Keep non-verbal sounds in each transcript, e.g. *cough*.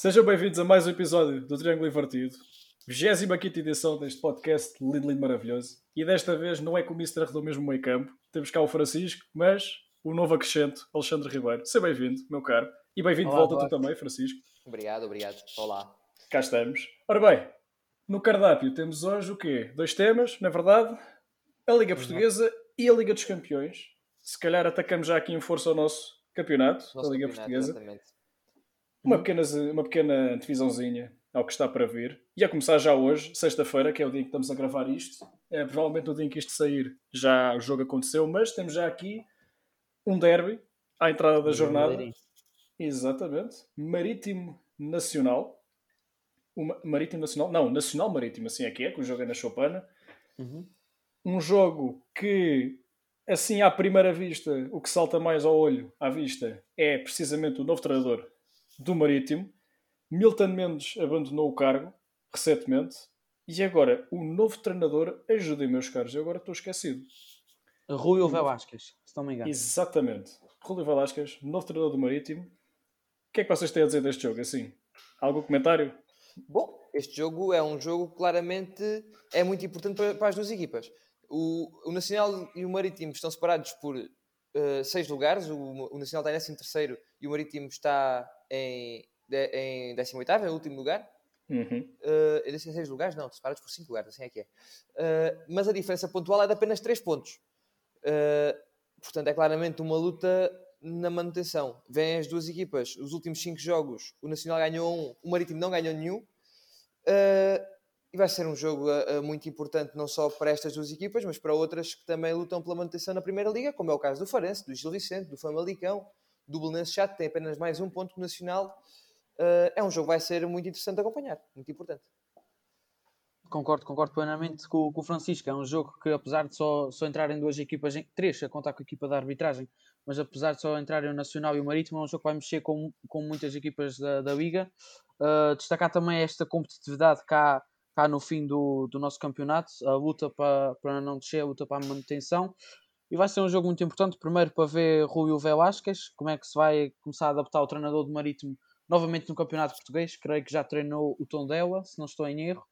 Sejam bem-vindos a mais um episódio do Triângulo Invertido, 25 edição deste podcast lindo, lindo, maravilhoso. E desta vez não é com o Mister do mesmo meio campo, temos cá o Francisco, mas o novo acrescento, Alexandre Ribeiro. Seja bem-vindo, meu caro. E bem-vindo de volta tu também, Francisco. Obrigado, obrigado. Olá. Cá estamos. Ora bem, no cardápio temos hoje o quê? Dois temas, na verdade, a Liga Portuguesa e a Liga dos Campeões. Se calhar atacamos já aqui em força ao nosso campeonato, nosso a Liga Portuguesa. Exatamente. Uma pequena, uma pequena divisãozinha ao que está para vir. E a começar já hoje, sexta-feira, que é o dia em que estamos a gravar isto. É provavelmente no dia em que isto sair já o jogo aconteceu, mas temos já aqui um derby à entrada da jornada. Exatamente. Marítimo Nacional. Uma, Marítimo Nacional. Não, Nacional Marítimo, assim é que é, que o jogo é na Chopana. Uhum. Um jogo que, assim à primeira vista, o que salta mais ao olho, à vista, é precisamente o novo treinador do Marítimo. Milton Mendes abandonou o cargo recentemente. E agora, o novo treinador, ajudem meus caros, eu agora estou esquecido. Rui Velasquez, se não me engano. Exatamente. Rui Velasquez, novo treinador do Marítimo. O que é que vocês têm a dizer deste jogo? Assim, algum comentário? Bom, este jogo é um jogo claramente é muito importante para, para as duas equipas. O, o, Nacional e o Marítimo estão separados por uh, seis lugares. O, o Nacional está em 13 terceiro e o Marítimo está em, em 18, é o último lugar. Uhum. Uh, em 16 lugares, não, separados por 5 lugares, assim é que é. Uh, mas a diferença pontual é de apenas 3 pontos. Uh, portanto, é claramente uma luta na manutenção. Vêm as duas equipas, os últimos 5 jogos, o Nacional ganhou um, o Marítimo não ganhou nenhum. Uh, e vai ser um jogo uh, muito importante não só para estas duas equipas, mas para outras que também lutam pela manutenção na Primeira Liga, como é o caso do Farense, do Gil Vicente, do Famalicão, do Belenenses Chato, tem apenas mais um ponto Nacional. Uh, é um jogo que vai ser muito interessante de acompanhar, muito importante. Concordo, concordo plenamente com, com, o Francisco. É um jogo que, apesar de só, só entrarem duas equipas, em, três, a contar com a equipa da arbitragem, mas apesar de só entrarem o Nacional e o Marítimo, é um jogo que vai mexer com, com muitas equipas da, da Liga. Uh, destacar também esta competitividade cá, cá no fim do, do nosso campeonato, a luta para, para não descer, a luta para a manutenção. E vai ser um jogo muito importante, primeiro para ver Rui Velasquez, como é que se vai começar a adaptar o treinador do Marítimo novamente no Campeonato Português. Creio que já treinou o Tondela, se não estou em erro.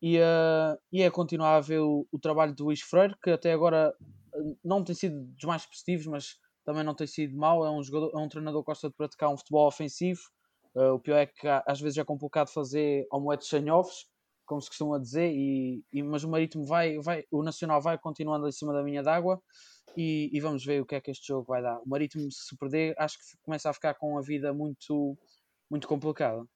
E, uh, e é continuar a ver o, o, trabalho do Luís Freire, que até agora eh, não tem sido dos mais positivos, mas também não tem sido mau. É um, jogador, é um treinador que gosta de praticar um futebol ofensivo. Uh, o pior é que às vezes é complicado fazer omeletes sem ovos como se costuma dizer, e, e, mas o Marítimo vai, vai, o Nacional vai continuando em cima da minha d'água e, e, vamos ver o que é que este jogo vai dar. O Marítimo, se perder, acho que começa a ficar com a vida muito, muito complicada. O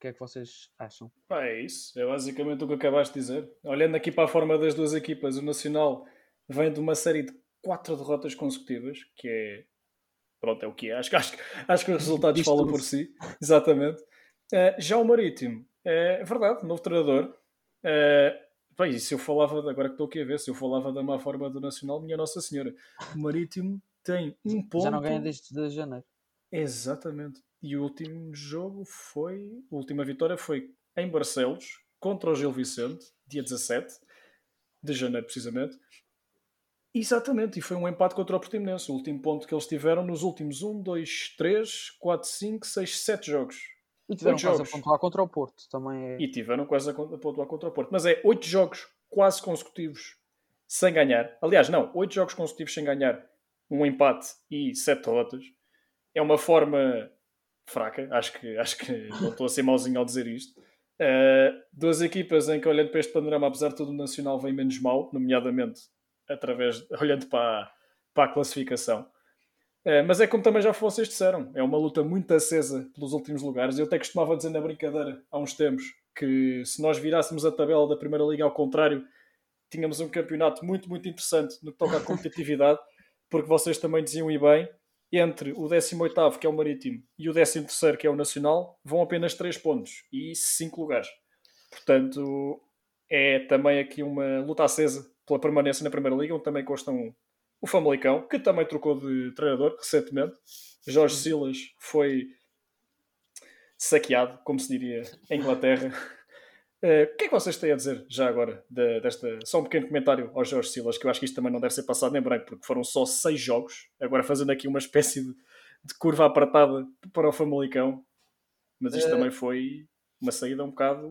que é que vocês acham? é isso, é basicamente o que acabaste de dizer. Olhando aqui para a forma das duas equipas, o Nacional vem de uma série de quatro derrotas consecutivas, que é. Pronto, é o que é. Acho, acho, acho que os resultados falam por si. Exatamente. Uh, já o Marítimo, é verdade, novo treinador, Uh, bem, se eu falava, agora que estou aqui a ver, se eu falava da má forma do Nacional, minha Nossa Senhora, o Marítimo tem um ponto. Já não ganha desde de janeiro. Exatamente. E o último jogo foi. A última vitória foi em Barcelos, contra o Gil Vicente, dia 17 de janeiro, precisamente. Exatamente, e foi um empate contra o Portimonense, o último ponto que eles tiveram nos últimos 1, 2, 3, 4, 5, 6, 7 jogos. E tiveram quase a pontuar contra o Porto também. É... E tiveram quase a pontuar contra o Porto. Mas é 8 jogos quase consecutivos sem ganhar. Aliás, não, 8 jogos consecutivos sem ganhar, um empate e 7 derrotas. É uma forma fraca, acho que, acho que *laughs* não estou a ser mauzinho ao dizer isto. Uh, duas equipas em que, olhando para este panorama, apesar de tudo, o Nacional vem menos mal, nomeadamente através, *laughs* olhando para, para a classificação. É, mas é como também já vocês disseram, é uma luta muito acesa pelos últimos lugares. Eu até costumava dizer na brincadeira há uns tempos que se nós virássemos a tabela da Primeira Liga ao contrário, tínhamos um campeonato muito, muito interessante no que toca à competitividade, *laughs* porque vocês também diziam e bem, entre o 18 que é o Marítimo e o 13 que é o Nacional, vão apenas 3 pontos e 5 lugares. Portanto, é também aqui uma luta acesa pela permanência na Primeira Liga, onde também constam o Famalicão, que também trocou de treinador recentemente. Jorge Silas foi saqueado, como se diria em Inglaterra. Uh, *laughs* o que é que vocês têm a dizer já agora de, desta. Só um pequeno comentário ao Jorge Silas, que eu acho que isto também não deve ser passado em branco, porque foram só seis jogos, agora fazendo aqui uma espécie de, de curva apertada para o Famalicão. Mas isto uh... também foi uma saída um bocado.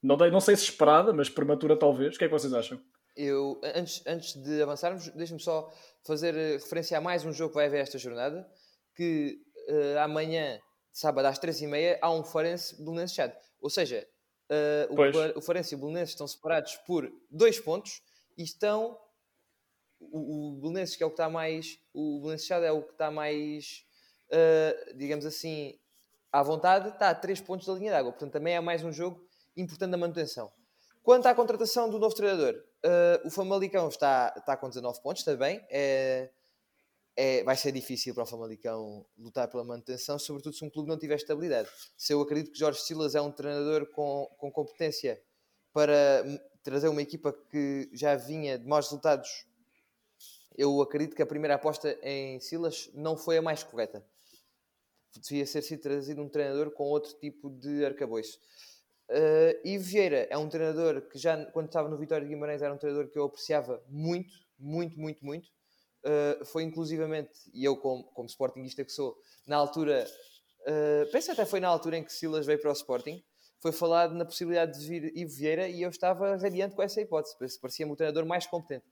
Não, não sei se esperada, mas prematura talvez. O que é que vocês acham? Eu, antes, antes de avançarmos, deixe-me só fazer eh, referência a mais um jogo que vai haver esta jornada, que uh, amanhã, sábado às 3h30, há um Farense Belenenses Chad. Ou seja, uh, o, o Farense e o Belenenses estão separados por dois pontos e estão o, o Belenenses que é o que está mais o Belenenses Chad é o que está mais uh, digamos assim à vontade, está a 3 pontos da linha d'água, portanto também é mais um jogo importante da manutenção. Quanto à contratação do novo treinador, uh, o Famalicão está, está com 19 pontos também. É, é, vai ser difícil para o Famalicão lutar pela manutenção, sobretudo se um clube não tiver estabilidade. Se eu acredito que Jorge Silas é um treinador com, com competência para trazer uma equipa que já vinha de maus resultados, eu acredito que a primeira aposta em Silas não foi a mais correta. Devia ser sido trazido um treinador com outro tipo de arcabouço. Uh, e Vieira é um treinador que já quando estava no Vitória de Guimarães era um treinador que eu apreciava muito, muito, muito, muito. Uh, foi inclusivamente, e eu como, como que sou, na altura, uh, penso até foi na altura em que Silas veio para o Sporting, foi falado na possibilidade de vir Ivo Vieira e eu estava radiante com essa hipótese, parecia-me o treinador mais competente.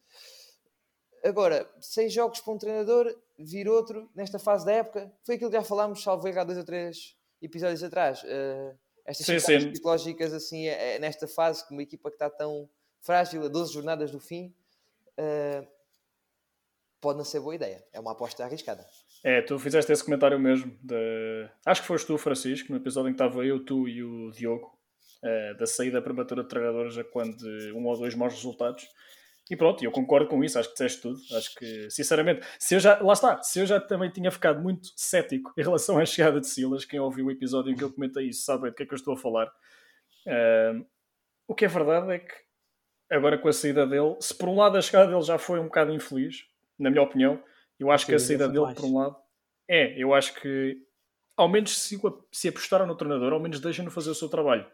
Agora, seis jogos para um treinador, vir outro nesta fase da época, foi aquilo que já falámos, salvo errar dois ou três episódios atrás. Uh, estas sim, sim. psicológicas assim é, é nesta fase com uma equipa que está tão frágil a 12 jornadas do fim uh, pode não ser boa ideia. É uma aposta arriscada. É, tu fizeste esse comentário mesmo de... acho que foste tu Francisco no episódio em que estava eu, tu e o Diogo uh, da saída prematura de treinadores a quando um ou dois maus resultados e pronto, eu concordo com isso, acho que disseste tudo. Acho que, sinceramente, se eu já, lá está, se eu já também tinha ficado muito cético em relação à chegada de Silas, quem ouviu o episódio em que eu comentei isso sabe do que é que eu estou a falar. Uh, o que é verdade é que, agora com a saída dele, se por um lado a chegada dele já foi um bocado infeliz, na minha opinião, eu acho que a saída dele, por um lado, é, eu acho que, ao menos se, se apostaram no treinador, ao menos deixem-no fazer o seu trabalho.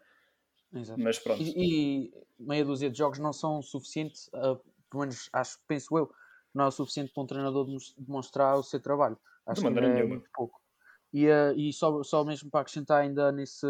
Exato. Mas pronto. E, e, meia dúzia de jogos não são suficientes, uh, pelo menos acho, penso eu, não é o suficiente para um treinador demonstrar o seu trabalho. Acho de maneira que é muito pouco. E, uh, e só, só mesmo para acrescentar ainda nesse,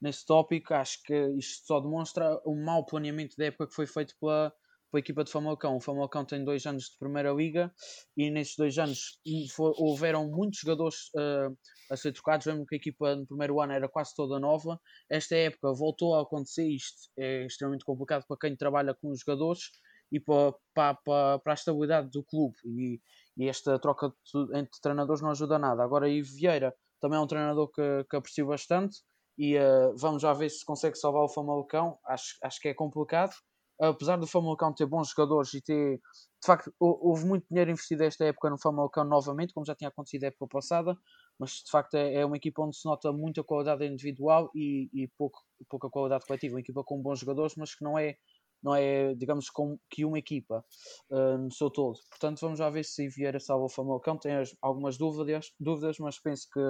nesse tópico, acho que isto só demonstra o mau planeamento da época que foi feito pela, pela equipa de Famalicão. O Famalicão tem dois anos de Primeira Liga e nesses dois anos for, houveram muitos jogadores uh, a ser trocados, mesmo que a equipa no primeiro ano era quase toda nova. Esta época voltou a acontecer isto, é extremamente complicado para quem trabalha com os jogadores e para, para, para a estabilidade do clube. E, e esta troca de, entre treinadores não ajuda nada. Agora, Ivo Vieira também é um treinador que, que aprecio bastante e uh, vamos já ver se consegue salvar o Famalicão. Acho, acho que é complicado apesar do Famalicão ter bons jogadores e ter, de facto, houve muito dinheiro investido esta época no Famalicão novamente, como já tinha acontecido a época passada, mas de facto é, é uma equipa onde se nota muita qualidade individual e, e pouco, pouca qualidade coletiva. Uma equipa com bons jogadores, mas que não é, não é digamos, com, que uma equipa uh, no seu todo. Portanto, vamos já ver se Vieira salva o Famalicão. Tenho algumas dúvidas, dúvidas, mas penso que,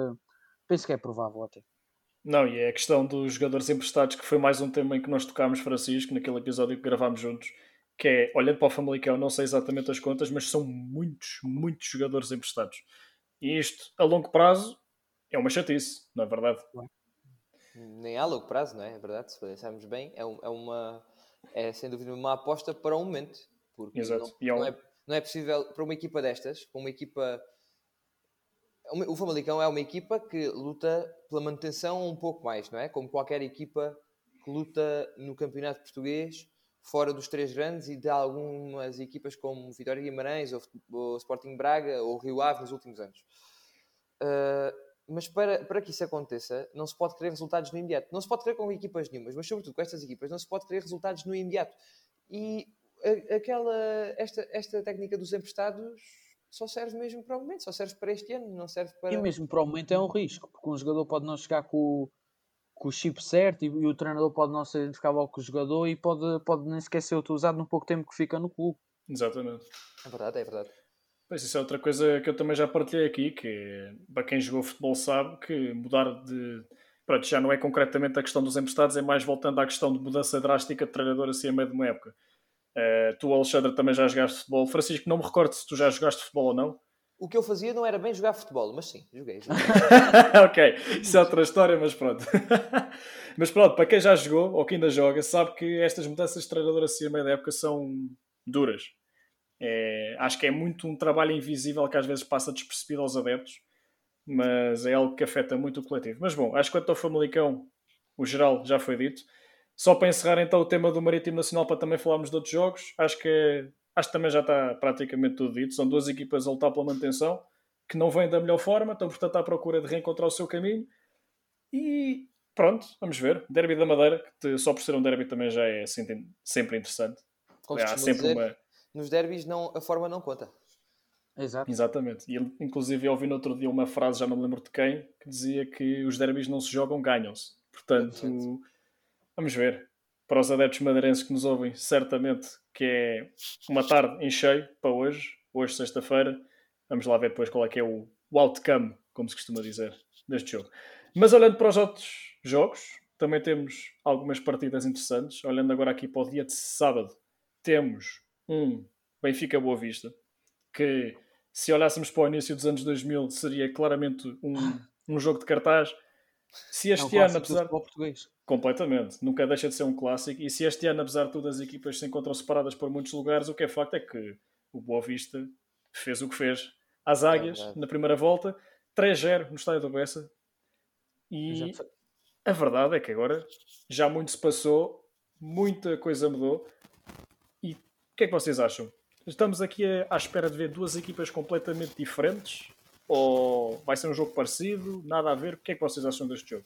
penso que é provável até. Não, e é a questão dos jogadores emprestados, que foi mais um tema em que nós tocámos, Francisco, naquele episódio que gravámos juntos, que é, olhando para o Famalicão, não sei exatamente as contas, mas são muitos, muitos jogadores emprestados. E isto, a longo prazo, é uma chatice, não é verdade? Nem a longo prazo, não é? É verdade, se pensarmos bem, é, é uma, é sem dúvida uma aposta para um momento. Porque Exato. Não, é não, é, não é possível, para uma equipa destas, para uma equipa o Famalicão é uma equipa que luta pela manutenção um pouco mais, não é? Como qualquer equipa que luta no campeonato português, fora dos três grandes e de algumas equipas como Vitória Guimarães, ou Sporting Braga, ou Rio Ave nos últimos anos. Uh, mas para, para que isso aconteça, não se pode querer resultados no imediato. Não se pode querer com equipas nenhumas, mas sobretudo com estas equipas, não se pode querer resultados no imediato. E aquela, esta, esta técnica dos emprestados só serve mesmo para o momento, só serve para este ano, não serve para. E mesmo para o momento é um risco, porque um jogador pode não chegar com, com o chip certo e, e, o treinador pode não se identificar logo com o jogador e pode, pode nem sequer ser utilizado no pouco tempo que fica no clube. Exatamente. É verdade, é verdade. Pois isso é outra coisa que eu também já partilhei aqui, que para quem jogou futebol sabe que mudar de. Pronto, já não é concretamente a questão dos emprestados, é mais voltando à questão de mudança drástica de treinador assim a meio de uma época. Uh, tu, Alexandre, também já jogaste futebol. Francisco, não me recordo se tu já jogaste futebol ou não. o que eu fazia não era bem jogar futebol, mas sim, joguei. joguei. *laughs* ok, isso é outra história, mas pronto. *laughs* mas pronto, para quem já jogou ou quem ainda joga, sabe que estas mudanças de treinador assim a meio da época são duras. É, acho que é muito um trabalho invisível que às vezes passa despercebido aos adeptos, mas é algo que afeta muito o coletivo. Mas bom, acho que quanto ao Famalicão, o geral já foi dito. Só para encerrar então o tema do Marítimo Nacional, para também falarmos de outros jogos, acho que, acho que também já está praticamente tudo dito. São duas equipas a lutar pela manutenção, que não vêm da melhor forma, estão portanto à procura de reencontrar o seu caminho. E pronto, vamos ver. Derby da Madeira, que só por ser um derby também já é sempre interessante. Como Há sempre dizer, uma... Nos derbys não, a forma não conta. Exato. Exatamente. E inclusive eu ouvi no outro dia uma frase, já não me lembro de quem, que dizia que os derbys não se jogam, ganham-se. Portanto, vamos ver. Para os adeptos madeirenses que nos ouvem, certamente que é uma tarde em cheio para hoje, hoje sexta-feira. Vamos lá ver depois qual é que é o, o outcome, como se costuma dizer, deste jogo. Mas olhando para os outros jogos, também temos algumas partidas interessantes. Olhando agora aqui para o dia de sábado, temos um Benfica Boa Vista, que se olhássemos para o início dos anos 2000 seria claramente um, um jogo de cartaz se este é um ano, apesar. Português. Completamente. Nunca deixa de ser um clássico. E se este ano, apesar de tudo, as equipas se encontram separadas por muitos lugares, o que é facto é que o Boa Vista fez o que fez às é águias é na primeira volta, 3-0 no estádio do Bessa. E a verdade é que agora já muito se passou, muita coisa mudou. E o que é que vocês acham? Estamos aqui à espera de ver duas equipas completamente diferentes ou vai ser um jogo parecido? Nada a ver? O que é que vocês acham deste jogo?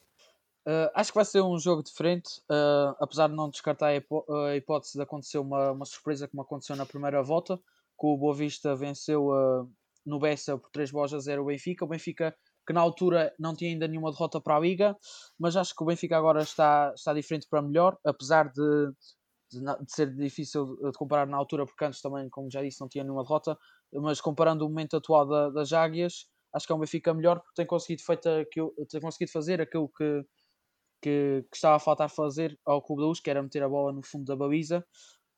Uh, acho que vai ser um jogo diferente, uh, apesar de não descartar a, hipó a, hipótese de acontecer uma, uma surpresa como aconteceu na primeira volta, que o Boa Vista venceu uh, no Bessa por 3 bolas a 0 o Benfica. O Benfica que na altura não tinha ainda nenhuma derrota para a Liga, mas acho que o Benfica agora está, está diferente para melhor, apesar de, de, de ser difícil de comparar na altura, porque antes também, como já disse, não tinha nenhuma derrota, mas comparando o momento atual da, das Águias, acho que é um Benfica melhor porque tem conseguido, feita tem conseguido fazer aquilo que, que, que, estava a faltar fazer ao Clube da Luz, que era meter a bola no fundo da baliza.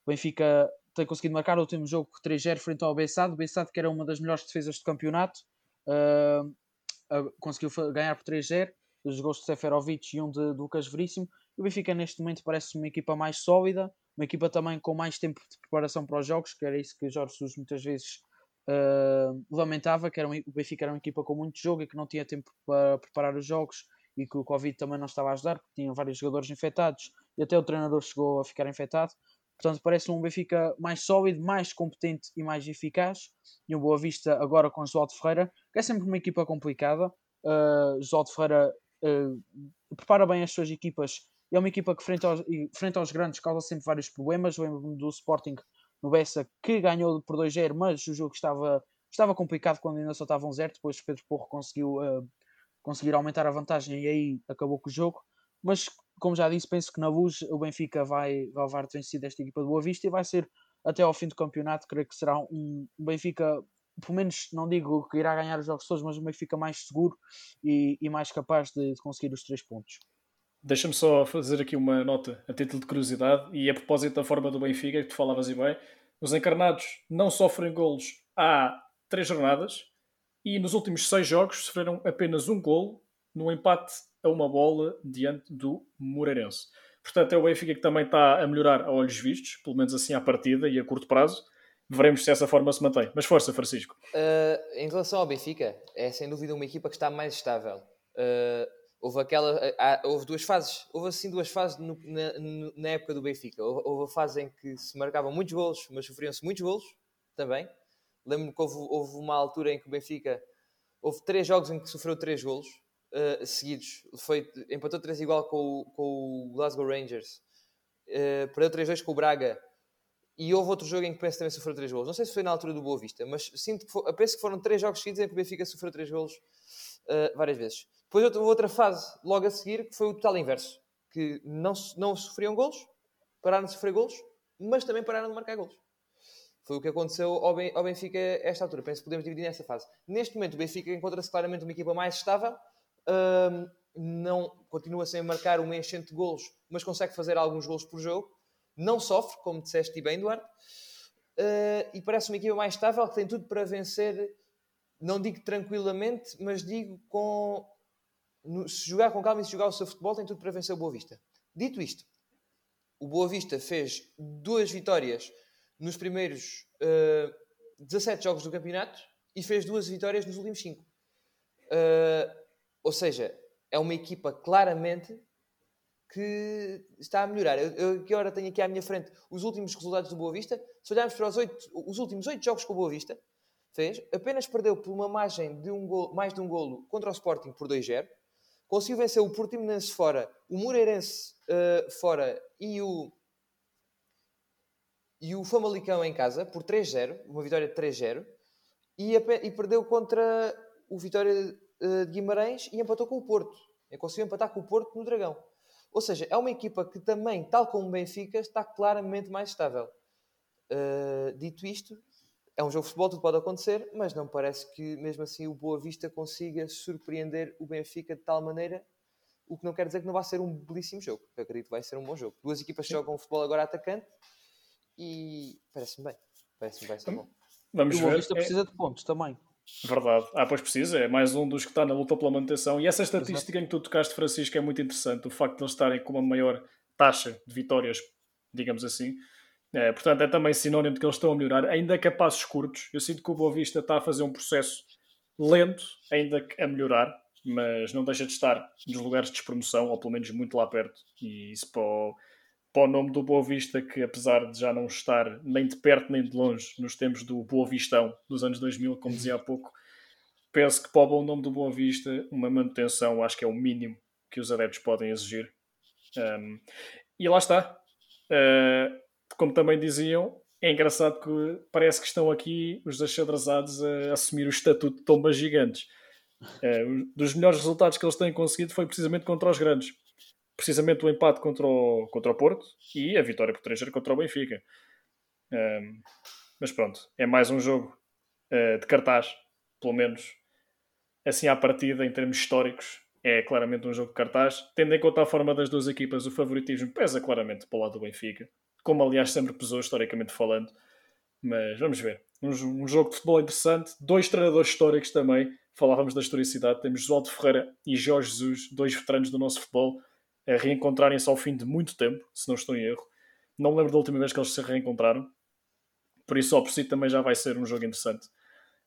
O Benfica tem conseguido marcar o último jogo 3-0 frente ao Bessado. O Bessado, que era uma das melhores defesas do campeonato, uh, conseguiu ganhar por 3-0. Os gols de Seferovic e um de, de Lucas Veríssimo. O Benfica, neste momento, parece uma equipa mais sólida, uma equipa também com mais tempo de preparação para os jogos, que era isso que Jorge Jesus muitas vezes uh, lamentava que era o Benfica era uma equipa com muito jogo e que não tinha tempo para preparar os jogos e que o Covid também não estava a ajudar, porque tinha vários jogadores infectados e até o treinador chegou a ficar infectado. Portanto, parece um Benfica mais sólido, mais competente e mais eficaz. E um Boa Vista agora com de Ferreira, que é sempre uma equipa complicada. Uh, de Ferreira uh, prepara bem as suas equipas. É uma equipa que, frente aos, frente aos grandes, causa sempre vários problemas. Lembro-me do Sporting no Bessa, que ganhou por 2-0, mas o jogo estava, estava complicado quando ainda só estava um 0. Depois Pedro Porro conseguiu uh, conseguir aumentar a vantagem e aí acabou com o jogo. Mas, como já disse, penso que na luz o Benfica vai, vai levar vencido esta equipa do Boa Vista e vai ser até ao fim do campeonato. Creio que será um, um Benfica, pelo menos não digo que irá ganhar os jogos todos, mas um Benfica mais seguro e, e mais capaz de, de conseguir os três pontos. Deixa-me só fazer aqui uma nota a título de curiosidade e a propósito da forma do Benfica, que tu falavas e bem. Os encarnados não sofrem golos há três jornadas e nos últimos seis jogos sofreram apenas um golo no empate a uma bola diante do Moreirense. Portanto, é o Benfica que também está a melhorar a olhos vistos, pelo menos assim à partida e a curto prazo. Veremos se essa forma se mantém. Mas força, Francisco. Uh, em relação ao Benfica, é sem dúvida uma equipa que está mais estável. Uh Houve aquela. Há, houve duas fases. Houve assim duas fases no, na, na, época do Benfica. Houve, houve, a fase em que se marcavam muitos golos, mas sofriam-se muitos golos também. Lembro-me que houve, houve, uma altura em que o Benfica. Houve três jogos em que sofreu três golos uh, seguidos. Foi, empatou três igual com o, com o Glasgow Rangers. Uh, perdeu 3-2 com o Braga. E houve outro jogo em que penso também sofreu três golos. Não sei se foi na altura do Boa Vista, mas sinto que foi, penso que foram três jogos seguidos em que o Benfica sofreu três golos uh, várias vezes. Depois houve outra fase logo a seguir que foi o total inverso, que não, não sofriam golos, pararam de sofrer golos, mas também pararam de marcar golos. Foi o que aconteceu ao, Benfica esta altura. Penso que podemos dividir nessa fase. Neste momento, o Benfica encontra-se claramente uma equipa mais estável. Um, não continua sem marcar uma enchente de golos, mas consegue fazer alguns golos por jogo. Não sofre, como disseste bem, Duarte. Uh, e parece uma equipa mais estável que tem tudo para vencer não digo tranquilamente, mas digo com. no- se jogar com calma e se jogar o seu futebol, tem tudo para vencer o Boa Vista. Dito isto, o Boa Vista fez duas vitórias nos primeiros eh, 17 jogos do campeonato e fez duas vitórias nos últimos 5. ou seja, é uma equipa claramente que está a melhorar. Eu, eu que hora tenho aqui à minha frente os últimos resultados do Boa Vista. Se olharmos para os, oito, os últimos 8 jogos que o Boa Vista fez, apenas perdeu por uma margem de um golo, mais de um golo contra o Sporting por 2-0. Conseguiu vencer o Portimonense fora, o Moreirense eh, fora e o, e o Famalicão em casa por 3-0, uma vitória de 3-0, e, e perdeu contra o Vitória eh, de Guimarães e empatou com o Porto. E conseguiu empatar com o Porto no Dragão. Ou seja, é uma equipa que também, tal como o Benfica, está claramente mais estável. Uh, dito isto, é um jogo de futebol, tudo pode acontecer, mas não parece que mesmo assim o Boa Vista consiga surpreender o Benfica de tal maneira, o que não quer dizer que não vai ser um belíssimo jogo. Eu acredito que vai ser um bom jogo. Duas equipas que jogam futebol agora atacante e parece-me bem. Parece-me bem ser bom. Vamos E o Boa ver. Vista É precisa de pontos também. verdade. Ah, pois precisa. É mais um dos que está na luta pela manutenção. E essa estatística em que tu tocaste, Francisco, é muito interessante. O facto de eles estarem com uma maior taxa de vitórias, digamos assim. É, portanto, é também sinónimo de que eles estão a melhorar, ainda que a passos curtos. Eu sinto que o Boa Vista está a fazer um processo lento, ainda que a melhorar, mas não deixa de estar nos lugares de despromoção, ou pelo menos muito lá perto. E isso para o, para o nome do Boa Vista, que apesar de já não estar nem de perto nem de longe nos tempos do Boa Vistão dos anos 2000, como dizia há pouco, penso que para o bom nome do Boa Vista, uma manutenção acho que é o mínimo que os adeptos podem exigir. Um, e lá está. Uh, como também diziam, é engraçado que parece que estão aqui os achadrezados a assumir o estatuto de tombas gigantes. Uh, dos melhores resultados que eles têm conseguido foi precisamente contra os grandes. Precisamente o empate contra o, contra o Porto e a vitória por 3 contra o Benfica. Um, mas pronto, é mais um jogo uh, de cartaz, pelo menos assim à partida, em termos históricos. É claramente um jogo de cartaz. Tendo em conta a forma das duas equipas, o favoritismo pesa claramente para o lado do Benfica como aliás sempre pesou historicamente falando. Mas vamos ver. Um, um, jogo de futebol interessante, dois treinadores históricos também. Falávamos da historicidade. Temos Josualdo Ferreira e Jorge Jesus, dois veteranos do nosso futebol, a reencontrarem-se ao fim de muito tempo, se não estou em erro. Não me lembro da última vez que eles se reencontraram. Por isso, só por si também já vai ser um jogo interessante.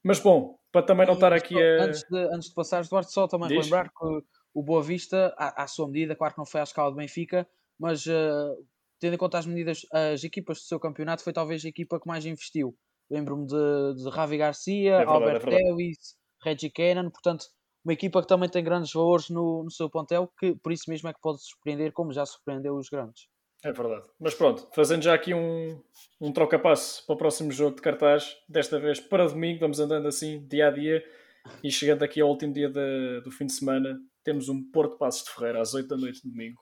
Mas bom, para também não estar aqui a. Antes de, antes de passares, Duarte, só também Diz. lembrar que o Boa Vista, à, à sua medida, claro que não foi à escala do Benfica, mas uh, tendo em conta as medidas, as equipas do seu campeonato, foi talvez a equipa que mais investiu. Lembro-me de, de Ravi Garcia, É verdade, Albert é. Lewis, Reggie Cannon, portanto, uma equipa que também tem grandes valores no, no seu plantel, que por isso mesmo é que pode surpreender, como já surpreendeu os grandes. É verdade. Mas pronto, fazendo já aqui um, um troca-passo para o próximo jogo de cartaz, desta vez para domingo, vamos andando assim, dia a dia, e chegando aqui ao último dia de- do fim de semana, temos um Porto Passos de Ferreira às 8 da noite de domingo.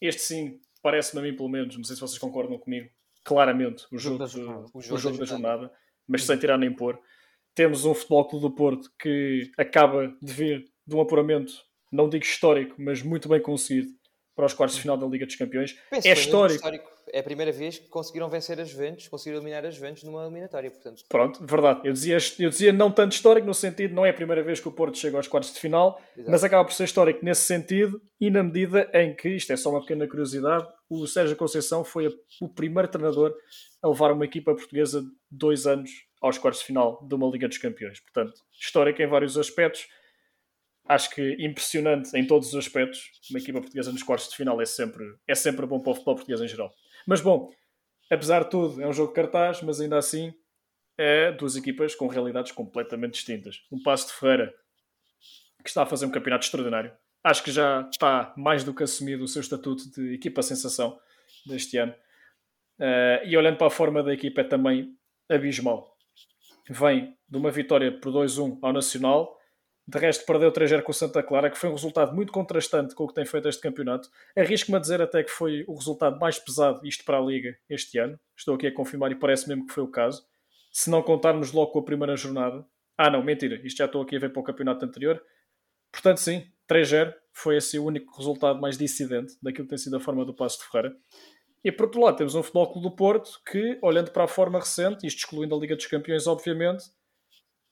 Este sim, parece-me a mim pelo menos, não sei se vocês concordam comigo, claramente o jogo, da de- jornada. o O jogo, jogo da da jornada, mas sem tirar nem pôr. Temos um Futebol Clube do Porto que acaba de vir de um apuramento, não digo histórico, mas muito bem conseguido para os quartos de final da Liga dos Campeões. Penso É mesmo histórico. É a primeira vez que conseguiram vencer as Juventus, conseguiram eliminar as Juventus numa eliminatória, portanto. Pronto, verdade. Eu dizia, eu dizia não tanto histórico, no sentido, não é a primeira vez que o Porto chega aos quartos de final, Exato. mas acaba por ser histórico nesse sentido e na medida em que, isto é só uma pequena curiosidade, o Sérgio Conceição foi a- o primeiro treinador a levar uma equipa portuguesa dois anos aos quartos de final de uma Liga dos Campeões. Portanto, histórico em vários aspectos. Acho que impressionante em todos os aspectos. Uma equipa portuguesa nos quartos de final é sempre, é sempre bom para o futebol português em geral. Mas bom, apesar de tudo, é um jogo de cartaz, mas ainda assim é duas equipas com realidades completamente distintas. Um Passo de Ferreira que está a fazer um campeonato extraordinário. Acho que já está mais do que assumido o seu estatuto de equipa sensação deste ano. Eh, e olhando para a forma da equipa é também abismal. Vem de uma vitória por 2-1 ao Nacional. De resto, perdeu 3-0 com o Santa Clara, que foi um resultado muito contrastante com o que tem feito este campeonato. Arrisco-me a dizer até que foi o resultado mais pesado, isto para a Liga, este ano. Estou aqui a confirmar e parece mesmo que foi o caso. Se não contarmos logo com a primeira jornada. Ah, não, mentira. Isto já estou aqui a ver para o campeonato anterior. Portanto, sim, 3-0 foi assim o único resultado mais dissidente daquilo que tem sido a forma do Passo de Ferreira. E por outro lado, temos um Futebol Clube do Porto que, olhando para a forma recente, isto excluindo a Liga dos Campeões, obviamente,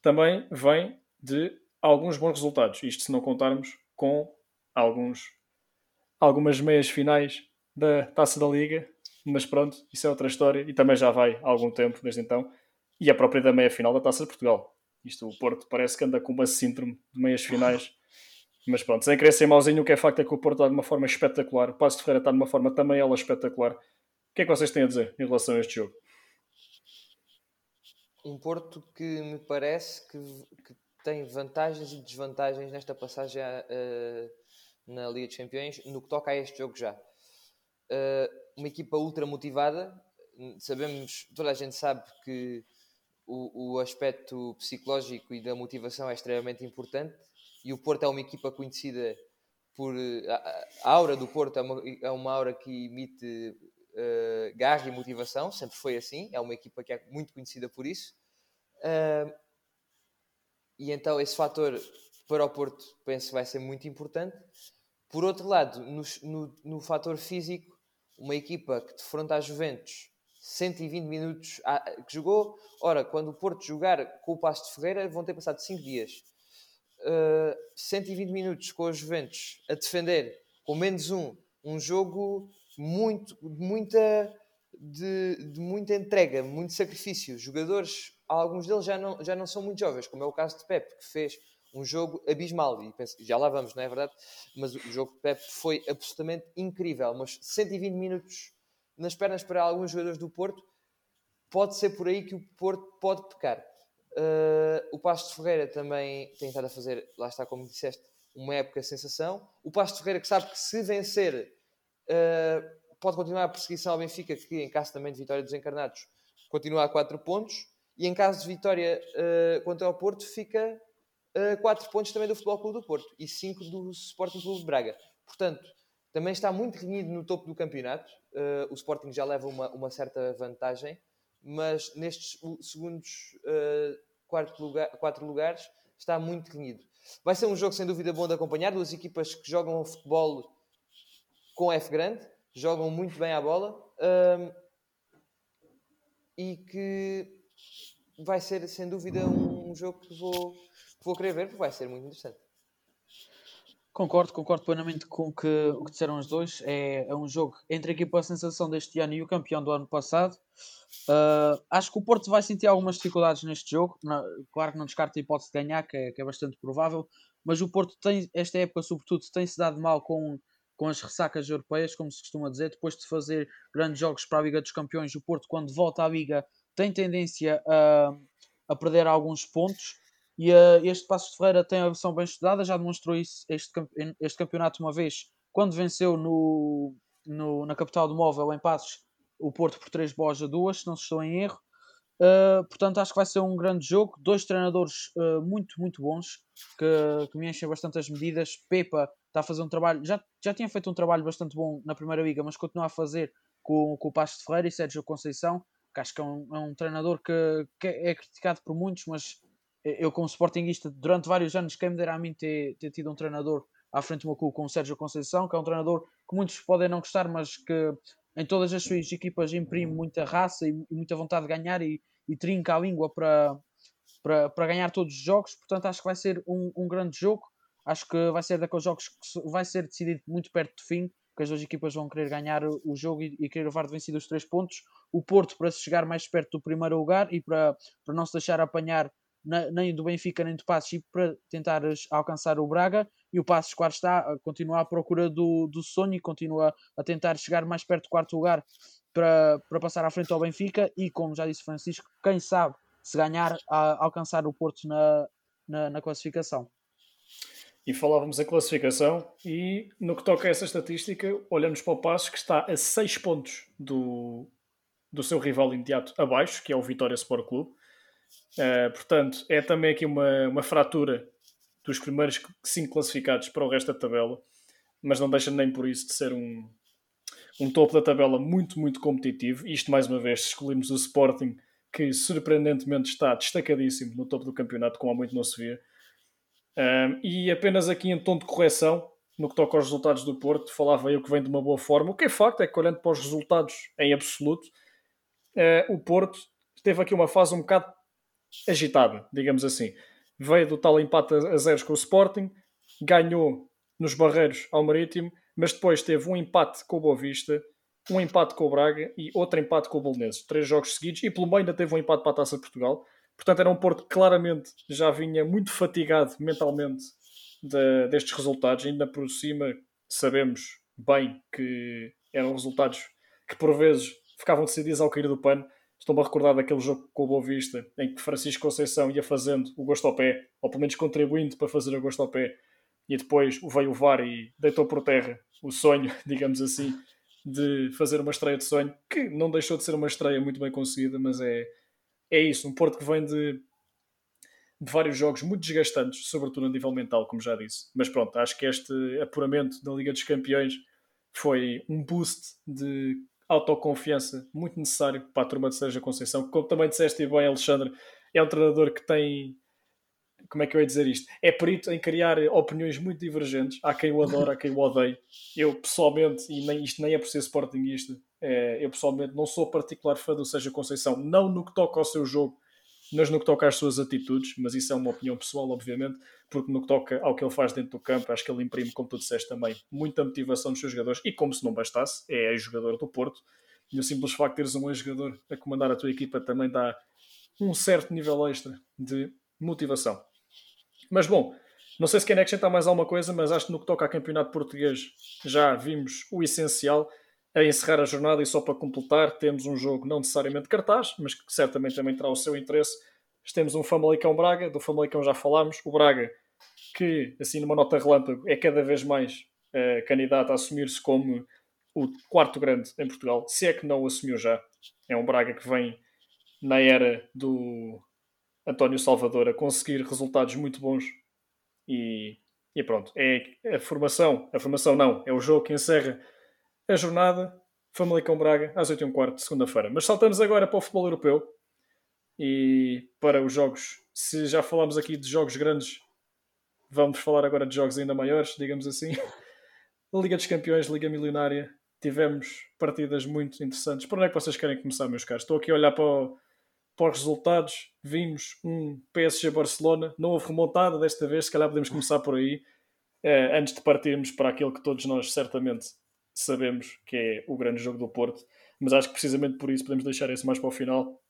também vem de alguns bons resultados. Isto se não contarmos com alguns, algumas meias finais da Taça da Liga, mas pronto, isso é outra história e também já vai há algum tempo desde então. E a própria da meia final da Taça de Portugal. Isto, o Porto parece que anda com uma síndrome de meias finais. Mas pronto, sem querer ser mauzinho, o que é facto é que o Porto está de uma forma espetacular. O Passo de Ferreira está de uma forma também ela espetacular. O que é que vocês têm a dizer em relação a este jogo? Um Porto que me parece que, que tem vantagens e desvantagens nesta passagem uh, na Liga dos Campeões no que toca a este jogo já. Uh, uma equipa ultra motivada, sabemos, toda a gente sabe que o, o aspecto psicológico e da motivação é extremamente importante e o Porto é uma equipa conhecida por. A, a aura do Porto é uma, é uma aura que emite uh, garra e motivação, sempre foi assim, é uma equipa que é muito conhecida por isso. Uh, e então esse fator para o Porto penso vai ser muito importante. Por outro lado, no, no, no fator físico, uma equipa que defronta a Juventus 120 minutos que jogou. Ora, quando o Porto jogar com o Passo de Ferreira, vão ter passado 5 dias uh, eh, 120 minutos com os Juventus a defender com menos um, um jogo muito, muita, de, de, muita entrega, muito sacrifício. Jogadores, alguns deles já não, já não são muito jovens, como é o caso de Pep, que fez um jogo abismal. E penso, já lá vamos, não é verdade? Mas o jogo de Pep foi absolutamente incrível. Mas 120 minutos nas pernas para alguns jogadores do Porto, pode ser por aí que o Porto pode pecar. Uh, o Pasto de Ferreira também tem estado a fazer, lá está, como disseste, uma época sensação. O Pasto de Ferreira que sabe que se vencer uh, pode continuar a perseguição ao Benfica, que em caso também de vitória dos encarnados continua a 4 pontos. E em caso de vitória uh, contra o Porto, fica uh, 4 pontos também do Futebol Clube do Porto e 5 do Sporting Clube de Braga. Portanto, também está muito renhido no topo do campeonato. o Sporting já leva uma, uma certa vantagem mas nestes segundos uh, quarto lugar, quatro lugares está muito renhido. Vai ser um jogo sem dúvida bom de acompanhar. Duas equipas que jogam futebol com F grande, jogam muito bem a bola um, e que vai ser sem dúvida um, um jogo que vou, que vou querer ver porque vai ser muito interessante. Concordo, concordo plenamente com que, o que disseram os dois. É, é um jogo entre a equipa sensação deste ano e o campeão do ano passado. Uh, acho que o Porto vai sentir algumas dificuldades neste jogo. claro que não descarta a hipótese de ganhar, que é, que é, bastante provável. Mas o Porto tem, esta época, sobretudo, tem-se dado mal com, com as ressacas europeias, como se costuma dizer. Depois de fazer grandes jogos para a Liga dos Campeões, o Porto, quando volta à Liga, tem tendência a, a perder alguns pontos. E uh, este Passos de Ferreira tem a versão bem estudada, já demonstrou isso este, este campeonato uma vez, quando venceu no, no, na capital do móvel, em Passos, o Porto por 3 bolas a 2, se não estou em erro. Uh, portanto, acho que vai ser um grande jogo. Dois treinadores uh, muito, muito bons que, que me enchem bastante as medidas. Pepa está a fazer um trabalho, já, já tinha feito um trabalho bastante bom na Primeira Liga, mas continua a fazer com, com o Passos de Ferreira e Sérgio Conceição, que acho que é um, é um treinador que, que é criticado por muitos, mas eu como Sportingista, durante vários anos, quem me dera a mim ter, ter tido um treinador à frente do meu clube com o Sérgio Conceição, que é um treinador que muitos podem não gostar, mas que em todas as suas equipas imprime muita raça e, muita vontade de ganhar e, e trinca a língua para, para, para ganhar todos os jogos. Portanto, acho que vai ser um, um grande jogo. Acho que vai ser daqueles jogos que vai ser decidido muito perto do fim, que as duas equipas vão querer ganhar o jogo e, e querer levar de vencido os três pontos. O Porto para se chegar mais perto do primeiro lugar e para, para não se deixar apanhar nem do Benfica nem do Passos para tentar alcançar o Braga. E o Passos claro está continua à procura do, do sonho e continua a tentar chegar mais perto do quarto lugar para, para passar à frente ao Benfica. E como já disse Francisco, quem sabe se ganhar a alcançar o Porto na, na, na classificação. E falávamos em classificação e no que toca a essa estatística, olhamos para o Passos que está a 6 pontos do, do seu rival imediato abaixo, que é o Vitória Sport Clube Uh, portanto, é também aqui uma, uma fratura dos primeiros cinco classificados para o resto da tabela, mas não deixa nem por isso de ser um, um topo da tabela muito, muito competitivo. Isto, mais uma vez, se escolhemos o Sporting, que surpreendentemente está destacadíssimo no topo do campeonato, como há muito não se vê. E apenas aqui em tom de correção, no que toca aos resultados do Porto, falava eu que vem de uma boa forma. O que é facto é que, olhando para os resultados em absoluto, uh, o Porto teve aqui uma fase um bocado agitada, digamos assim. veio do tal empate a zeros com o Sporting, ganhou nos Barreiros ao Marítimo, mas depois teve um empate com o Boa Vista, um empate com o Braga e outro empate com o Bolonenses. Três jogos seguidos e pelo meio ainda teve um empate para a Taça de Portugal. Portanto, era um Porto que claramente já vinha muito fatigado mentalmente de, destes resultados. Ainda por cima, sabemos bem que eram resultados que por vezes ficavam decididos ao cair do pano. Estou-me a recordar daquele jogo com o Boa Vista, em que Francisco Conceição ia fazendo o gosto ao pé, ou pelo menos contribuindo para fazer o gosto ao pé, e depois veio o VAR e deitou por terra o sonho, *laughs* digamos assim, de fazer uma estreia de sonho, que não deixou de ser uma estreia muito bem conseguida, mas é, é isso, um Porto que vem de, de vários jogos muito desgastantes, sobretudo a nível mental, como já disse. Mas pronto, acho que este apuramento da Liga dos Campeões foi um boost de autoconfiança muito necessário para a turma de Sérgio Conceição. Como também disseste bem, Alexandre, é um treinador que tem. Como é que eu ia dizer isto? É perito em criar opiniões muito divergentes. Há quem o adora, há quem o odeie. Eu, pessoalmente, e nem, isto nem é por ser sportingista, é, eu pessoalmente não sou particular fã do Sérgio Conceição, não no que toca ao seu jogo, mas no que toca às suas atitudes, mas isso é uma opinião pessoal, obviamente, porque no que toca ao que ele faz dentro do campo, acho que ele imprime, como tu disseste também, muita motivação dos seus jogadores, e como se não bastasse, é jogador do Porto, e o simples facto de teres um ex-jogador a comandar a tua equipa também dá um certo nível extra de motivação. Mas bom, não sei se querem acrescentar mais alguma coisa, mas acho que no que toca ao campeonato português já vimos o essencial a encerrar a jornada e só para completar, temos um jogo não necessariamente cartaz, mas que certamente também terá o seu interesse. Temos um Famalicão Braga, do Famalicão já falámos, o Braga que, assim numa nota relâmpago, é cada vez mais uh, candidato a assumir-se como o quarto grande em Portugal, se é que não o assumiu já. É um Braga que vem na era do António Salvador a conseguir resultados muito bons e, e pronto, é a formação, a formação não, é o jogo que encerra a jornada Famalicão Braga às 8 h quarto de segunda-feira. Mas saltamos agora para o futebol europeu e para os jogos. Se já falámos aqui de jogos grandes, vamos falar agora de jogos ainda maiores, digamos assim. *laughs* Liga dos Campeões, Liga Milionária. Tivemos partidas muito interessantes. Por onde é que vocês querem começar, meus caros? Estou aqui a olhar para, o, para os resultados. Vimos um PSG Barcelona. Não houve remontada desta vez, se calhar podemos começar por aí. Eh, antes de partirmos para aquilo que todos nós certamente sabemos que é o grande jogo do Porto, mas acho que precisamente por isso podemos deixar esse mais para o final.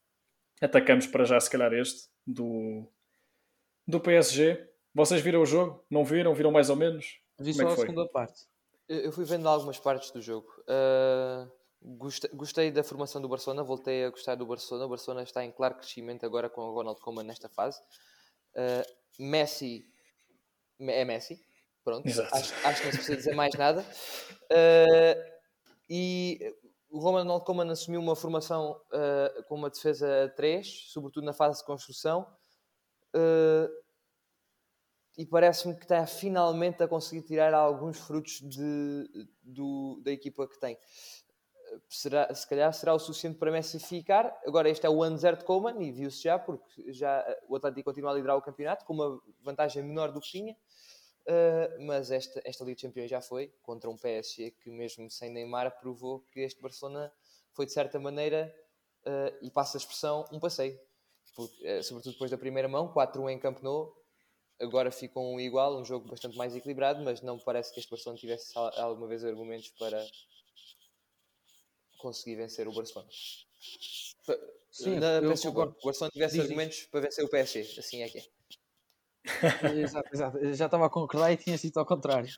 Atacamos para já, se calhar, este do, do PSG. Vocês viram o jogo? Não viram? Viram mais ou menos? Vi Como é só é a segunda parte. Eu fui vendo algumas partes do jogo. Uh, gostei, gostei, da formação do Barcelona, voltei a gostar do Barcelona. O Barcelona está em claro crescimento agora com o Ronald Koeman nesta fase. Uh, Messi é Messi, Pronto, acho, acho, que não se precisa dizer mais nada. Uh, e o Ronald Koeman assumiu uma formação uh, com uma defesa a 3, sobretudo na fase de construção. Uh, e parece-me que está finalmente a conseguir tirar alguns frutos de, do, da equipa que tem. Será, se calhar será o suficiente para Messi ficar. Agora, este é o ano zero de Coleman e viu-se já, porque já o Atlético continua a liderar o campeonato com uma vantagem menor do que tinha. Uh, mas esta, esta Liga de Campeões já foi contra um PSG que, mesmo sem Neymar, provou que este Barcelona foi de certa maneira, uh, e passa a expressão, um passeio. Porque, uh, sobretudo depois da primeira mão, 4-1 em Camp Nou, agora ficam um igual, um jogo bastante mais equilibrado, mas não parece que este Barcelona tivesse alguma vez argumentos para conseguir vencer o Barcelona. Sim, na, eu concordo. O Barcelona tivesse Diz argumentos isso. para vencer o PSG, assim é que é *laughs* exato, exato. Eu já estava a concordar e tinha sido ao contrário.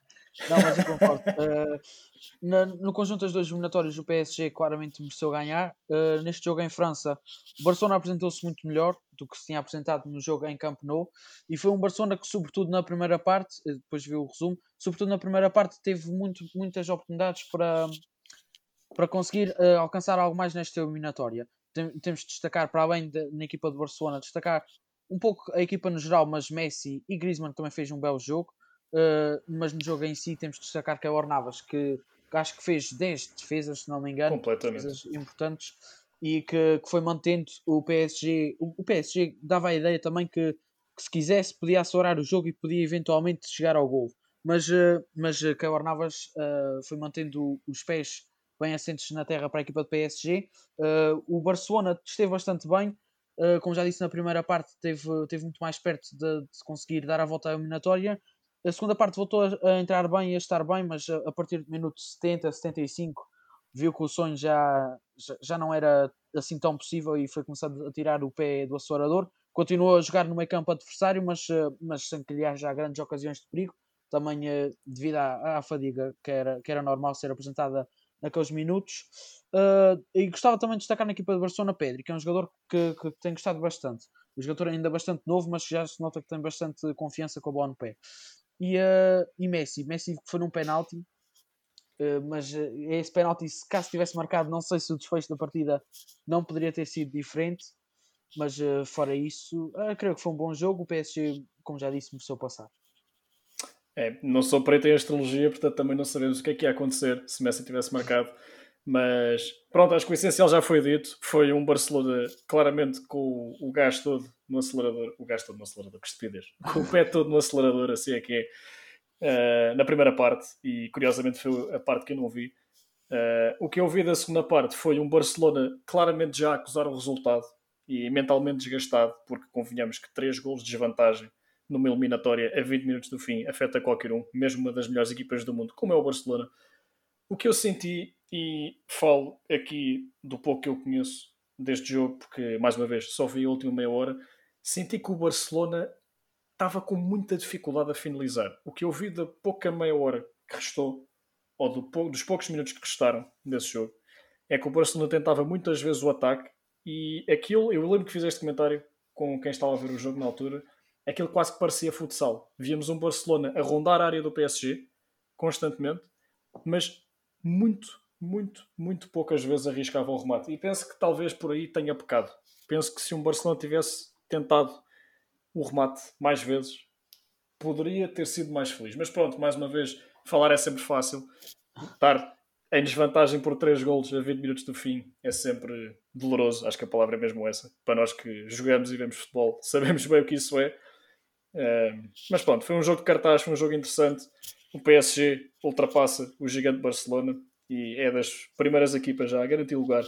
Não, mas eu concordo. Uh, *laughs* na, no conjunto das duas eliminatórias, o PSG claramente mereceu ganhar. Uh, neste jogo em França, o Barcelona apresentou-se muito melhor do que se tinha apresentado no jogo em Camp Nou. E foi um Barcelona que, sobretudo na primeira parte, depois viu o resumo, sobretudo na primeira parte, teve muito, muitas oportunidades para, para conseguir uh, alcançar algo mais nesta eliminatória. Tem, temos de destacar, para além da na equipa de Barcelona, destacar um pouco a equipa no geral, mas Messi e Griezmann também fez um belo jogo. Uh, mas no jogo em si temos de destacar que é o Ornavas, que, acho que fez 10 defesas, se não me engano, defesas importantes, e que, que, foi mantendo o PSG. O, o, PSG dava a ideia também que, que, se quisesse podia acelerar o jogo e podia eventualmente chegar ao gol. Mas, uh, mas uh, que o Ornavas uh, foi mantendo os pés bem assentes na terra para a equipa do PSG. o Barcelona esteve bastante bem, Uh, como já disse na primeira parte, teve, teve muito mais perto de, de conseguir dar a volta à eliminatória. A segunda parte voltou a, a, entrar bem e a estar bem, mas a, a, partir do minuto 70, 75, viu que o sonho já, já, já não era assim tão possível e foi começando a tirar o pé do acelerador. Continuou a jogar no meio campo adversário, mas, uh, mas sem criar já grandes ocasiões de perigo, também uh, devido à, à, fadiga que era, que era normal ser apresentada naqueles minutos. Uh, e gostava também de destacar na equipa de Barcelona Pedri, que é um jogador que, que tem gostado bastante. Um jogador ainda bastante novo, mas já se nota que tem bastante confiança com a bola no pé. E, uh, e Messi, Messi foi num penalti, uh, mas esse penalti, se caso tivesse marcado, não sei se o desfecho da partida não poderia ter sido diferente, mas fora isso, creio que foi um bom jogo. O PSG, como já disse, a passar. É, não sou preto em astrologia, portanto também não sabemos o que é que ia acontecer se Messi tivesse marcado. Mas pronto, acho que o essencial já foi dito. Foi um Barcelona claramente com o gás todo no acelerador. O gás todo no acelerador, que estupidez. *laughs* Com o pé todo no acelerador, assim é que é. Uh, na primeira parte, e curiosamente foi a parte que eu não vi. Uh, o que eu vi da segunda parte foi um Barcelona claramente já a acusar o resultado e mentalmente desgastado, porque convenhamos que três gols de desvantagem numa eliminatória a 20 minutos do fim afeta qualquer um, mesmo uma das melhores equipas do mundo, como é o Barcelona. O que eu senti, e falo aqui do pouco que eu conheço deste jogo, porque mais uma vez só vi a última meia hora, senti que o Barcelona estava com muita dificuldade a finalizar. O que eu vi da pouca meia hora que restou, ou do, dos poucos minutos que restaram desse jogo, é que o Barcelona tentava muitas vezes o ataque e aquilo, eu lembro que fiz este comentário com quem estava a ver o jogo na altura, aquilo quase que parecia futsal. Víamos um Barcelona a rondar a área do PSG constantemente, mas muito, muito, muito poucas vezes arriscava o remate. E penso que talvez por aí tenha pecado. Penso que se um Barcelona tivesse tentado o remate mais vezes, poderia ter sido mais feliz. Mas pronto, mais uma vez, falar é sempre fácil. Estar em desvantagem por 3 golos a 20 minutos do fim é sempre doloroso. Acho que a palavra é mesmo essa. Para nós que jogamos e vemos futebol, *laughs* sabemos bem o que isso é. Uh, mas pronto, foi um jogo de cartaz, foi um jogo interessante. O PSG ultrapassa o gigante Barcelona e é das primeiras equipas já a garantir lugar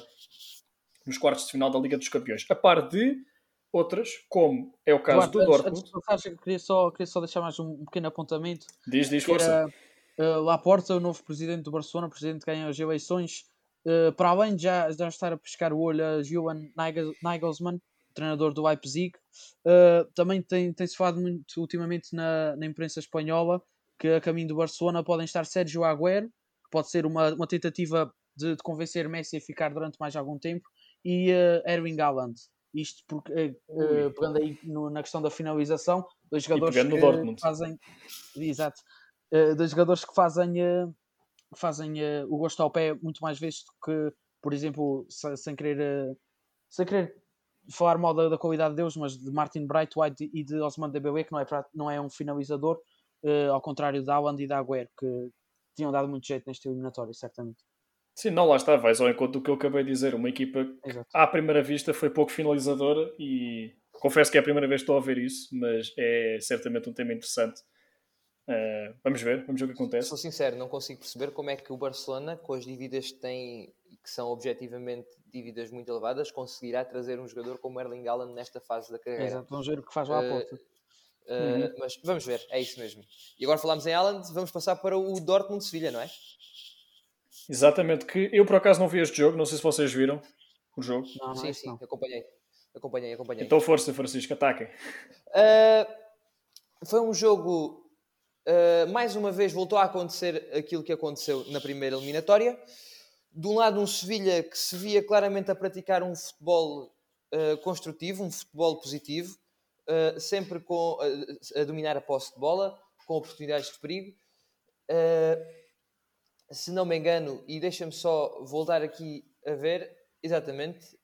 nos quartos de final da Liga dos Campeões. A par de outras, como é o caso Duarte, do Dortmund. Antes, antes de queria, só, queria só deixar mais um pequeno apontamento. Diz, diz, força. Era, uh, Laporta, o novo presidente do Barcelona, presidente que ganha as eleições, uh, para além de já, já estar a pescar o olho a Johan Nagelsmann, treinador do Leipzig. Uh, também tem, tem-se falado muito ultimamente na, na imprensa espanhola que a caminho do Barcelona podem estar Sérgio Agüero, que pode ser uma, uma tentativa de, de, convencer Messi a ficar durante mais algum tempo, e uh, Erwin Haaland. Isto porque, uh, pegando aí no, na questão da finalização, dois jogadores que fazem. Exato. Uh, dois jogadores que fazem, uh, fazem o gosto ao pé muito mais vezes do que, por exemplo, se, sem querer. sem querer falar mal da, da, qualidade de Deus, mas de Martin White e de Osman Dembélé, que não é, não é um finalizador, uh, ao contrário da Haaland e da Agüero, que tinham dado muito jeito neste eliminatório, certamente. Sim, não, lá está, vais ao encontro do que eu acabei de dizer. Uma equipa que, Exato. à primeira vista, foi pouco finalizadora e confesso que é a primeira vez que estou a ver isso, mas é certamente um tema interessante. Uh, vamos ver, vamos ver o que acontece. Sou sincero, não consigo perceber como é que o Barcelona, com as dívidas que tem que são objetivamente dívidas muito elevadas, conseguirá trazer um jogador como Erling Haaland nesta fase da carreira. Exato, vamos ver o que faz lá à porta. Uh, uhum. Mas vamos ver, é isso mesmo. E agora falámos em Haaland, vamos passar para o Dortmund-Sevilha, não é? Exatamente, que eu por acaso não vi este jogo, não sei se vocês viram o jogo. Não, não, sim, sim, não. acompanhei. Acompanhei, acompanhei. Então força, Francisco, ataquem. Uh, foi um jogo Uh, mais uma vez voltou a acontecer aquilo que aconteceu na primeira eliminatória de um lado um Sevilha que se via claramente a praticar um futebol uh, construtivo, um futebol positivo, uh, sempre com, a dominar a posse de bola, com oportunidades de perigo. se não me engano, e deixa-me só voltar aqui a ver, exatamente,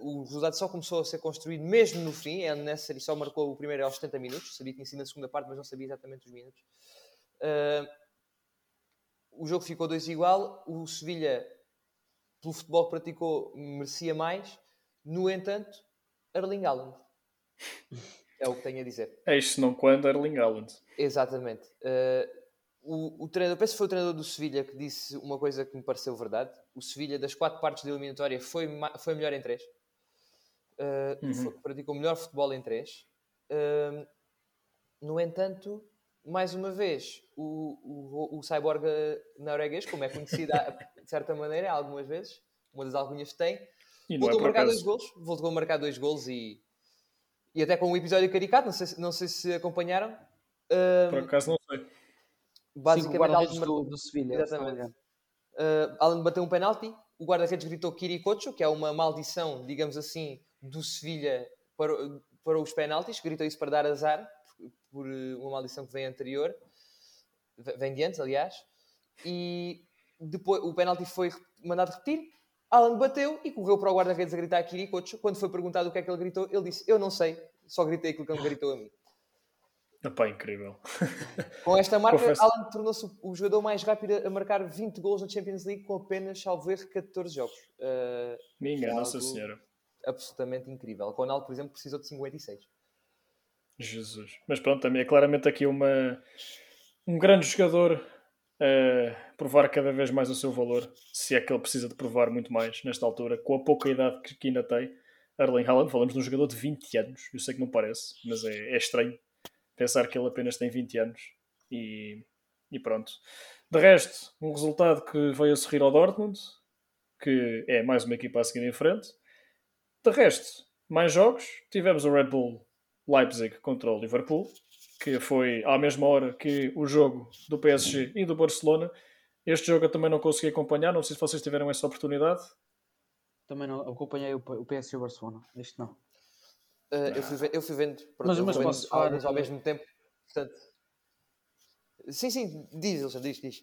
o resultado só começou a ser construído mesmo no fim, é necessário, só marcou o primeiro aos 70 minutos, sabia que tinha sido na segunda parte, mas não sabia exatamente os minutos. o jogo ficou 2 igual, o Sevilha pelo futebol que praticou, merecia mais. No entanto, Erling Haaland. É o que tenho a dizer. É isto não quando Erling Haaland. Exatamente. Uh, o, o treinador, penso que foi o treinador do Sevilha que disse uma coisa que me pareceu verdade. O Sevilha, das quatro partes da eliminatória, foi, foi melhor em três. uh, uhum. praticou melhor futebol em 3. Uh, no entanto, mais uma vez, o, o, o Cyborg norueguês, como é conhecido *laughs* de certa maneira, algumas vezes, uma das algumas tem, e voltou é a marcar dois gols, voltou a marcar dois gols e, e até com um episódio caricato, não sei, não sei se acompanharam. Um, Por acaso não sei. Basicamente, Sim, do, do Sevilha. Exatamente. Uh, Alan bateu um penalti, o guarda-redes gritou Kirikocho, que é uma maldição, digamos assim, do Sevilha para, para os penaltis, gritou isso para dar azar, por uma maldição que vem anterior, vem de antes, aliás, e depois o penalti foi mandado repetir, Alan bateu e correu para o guarda-redes a gritar Kirikocho. Quando foi perguntado o que é que ele gritou, ele disse: Eu não sei, só gritei aquilo que ele gritou a mim. Epá, incrível. Com esta marca, Confesso. Alan tornou-se o jogador mais rápido a marcar 20 gols na Champions League com apenas, salvo erro, 14 jogos. Uh, Minha Nossa Senhora. Absolutamente incrível. O Ronaldo, por exemplo, precisou de 56. Jesus. Mas pronto, também é claramente aqui uma, um grande jogador a provar cada vez mais o seu valor, se é que ele precisa de provar muito mais nesta altura, com a pouca idade que, que ainda tem. Erling Haaland, falamos de um jogador de 20 anos, eu sei que não parece, mas é, é estranho pensar que ele apenas tem 20 anos e, e pronto. De resto, um resultado que veio a sorrir ao Dortmund, que é mais uma equipa a seguir em frente. De resto, mais jogos. Tivemos o Red Bull Leipzig contra o Liverpool, que foi à mesma hora que o jogo do PSG e do Barcelona. Este jogo eu também não consegui acompanhar, não sei se vocês tiveram essa oportunidade. Também não acompanhei o PSG e o Barcelona, este não. Uh, eu, fui, eu fui vendo, pronto, mas, mas posso falar ao, ao mesmo tempo. Portanto... Sim, sim, diz, Ilson, diz, diz.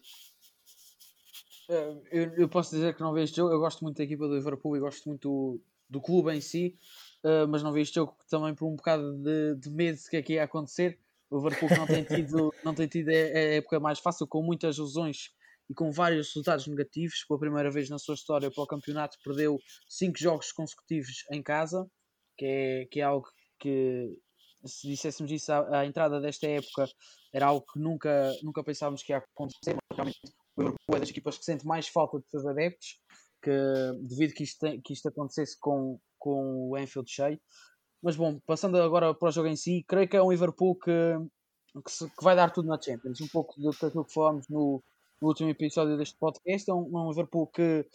Uh, eu, eu, posso dizer que não vi este jogo. Eu gosto muito da equipa do Liverpool e gosto muito do, do clube em si, uh, mas não vi este jogo também por um bocado de, de medo do que é que ia acontecer. O Liverpool não tem tido, *laughs* não tem tido a, a época mais fácil, com muitas lesões e com vários resultados negativos. Pela primeira vez na sua história para o campeonato, perdeu cinco jogos consecutivos em casa, que é, que é algo que, se disséssemos isso à, à entrada desta época, era algo que nunca, nunca pensávamos que ia acontecer. Mas realmente, o Liverpool é das equipas que sente mais falta de seus adeptos, que devido que isto, que isto acontecesse com, com o Enfield cheio. Mas bom, passando agora para o jogo em si, creio que é um Liverpool que, que, se, que vai dar tudo na Champions. Um pouco daquilo que falámos no, no, último episódio deste podcast. É um, um Liverpool que,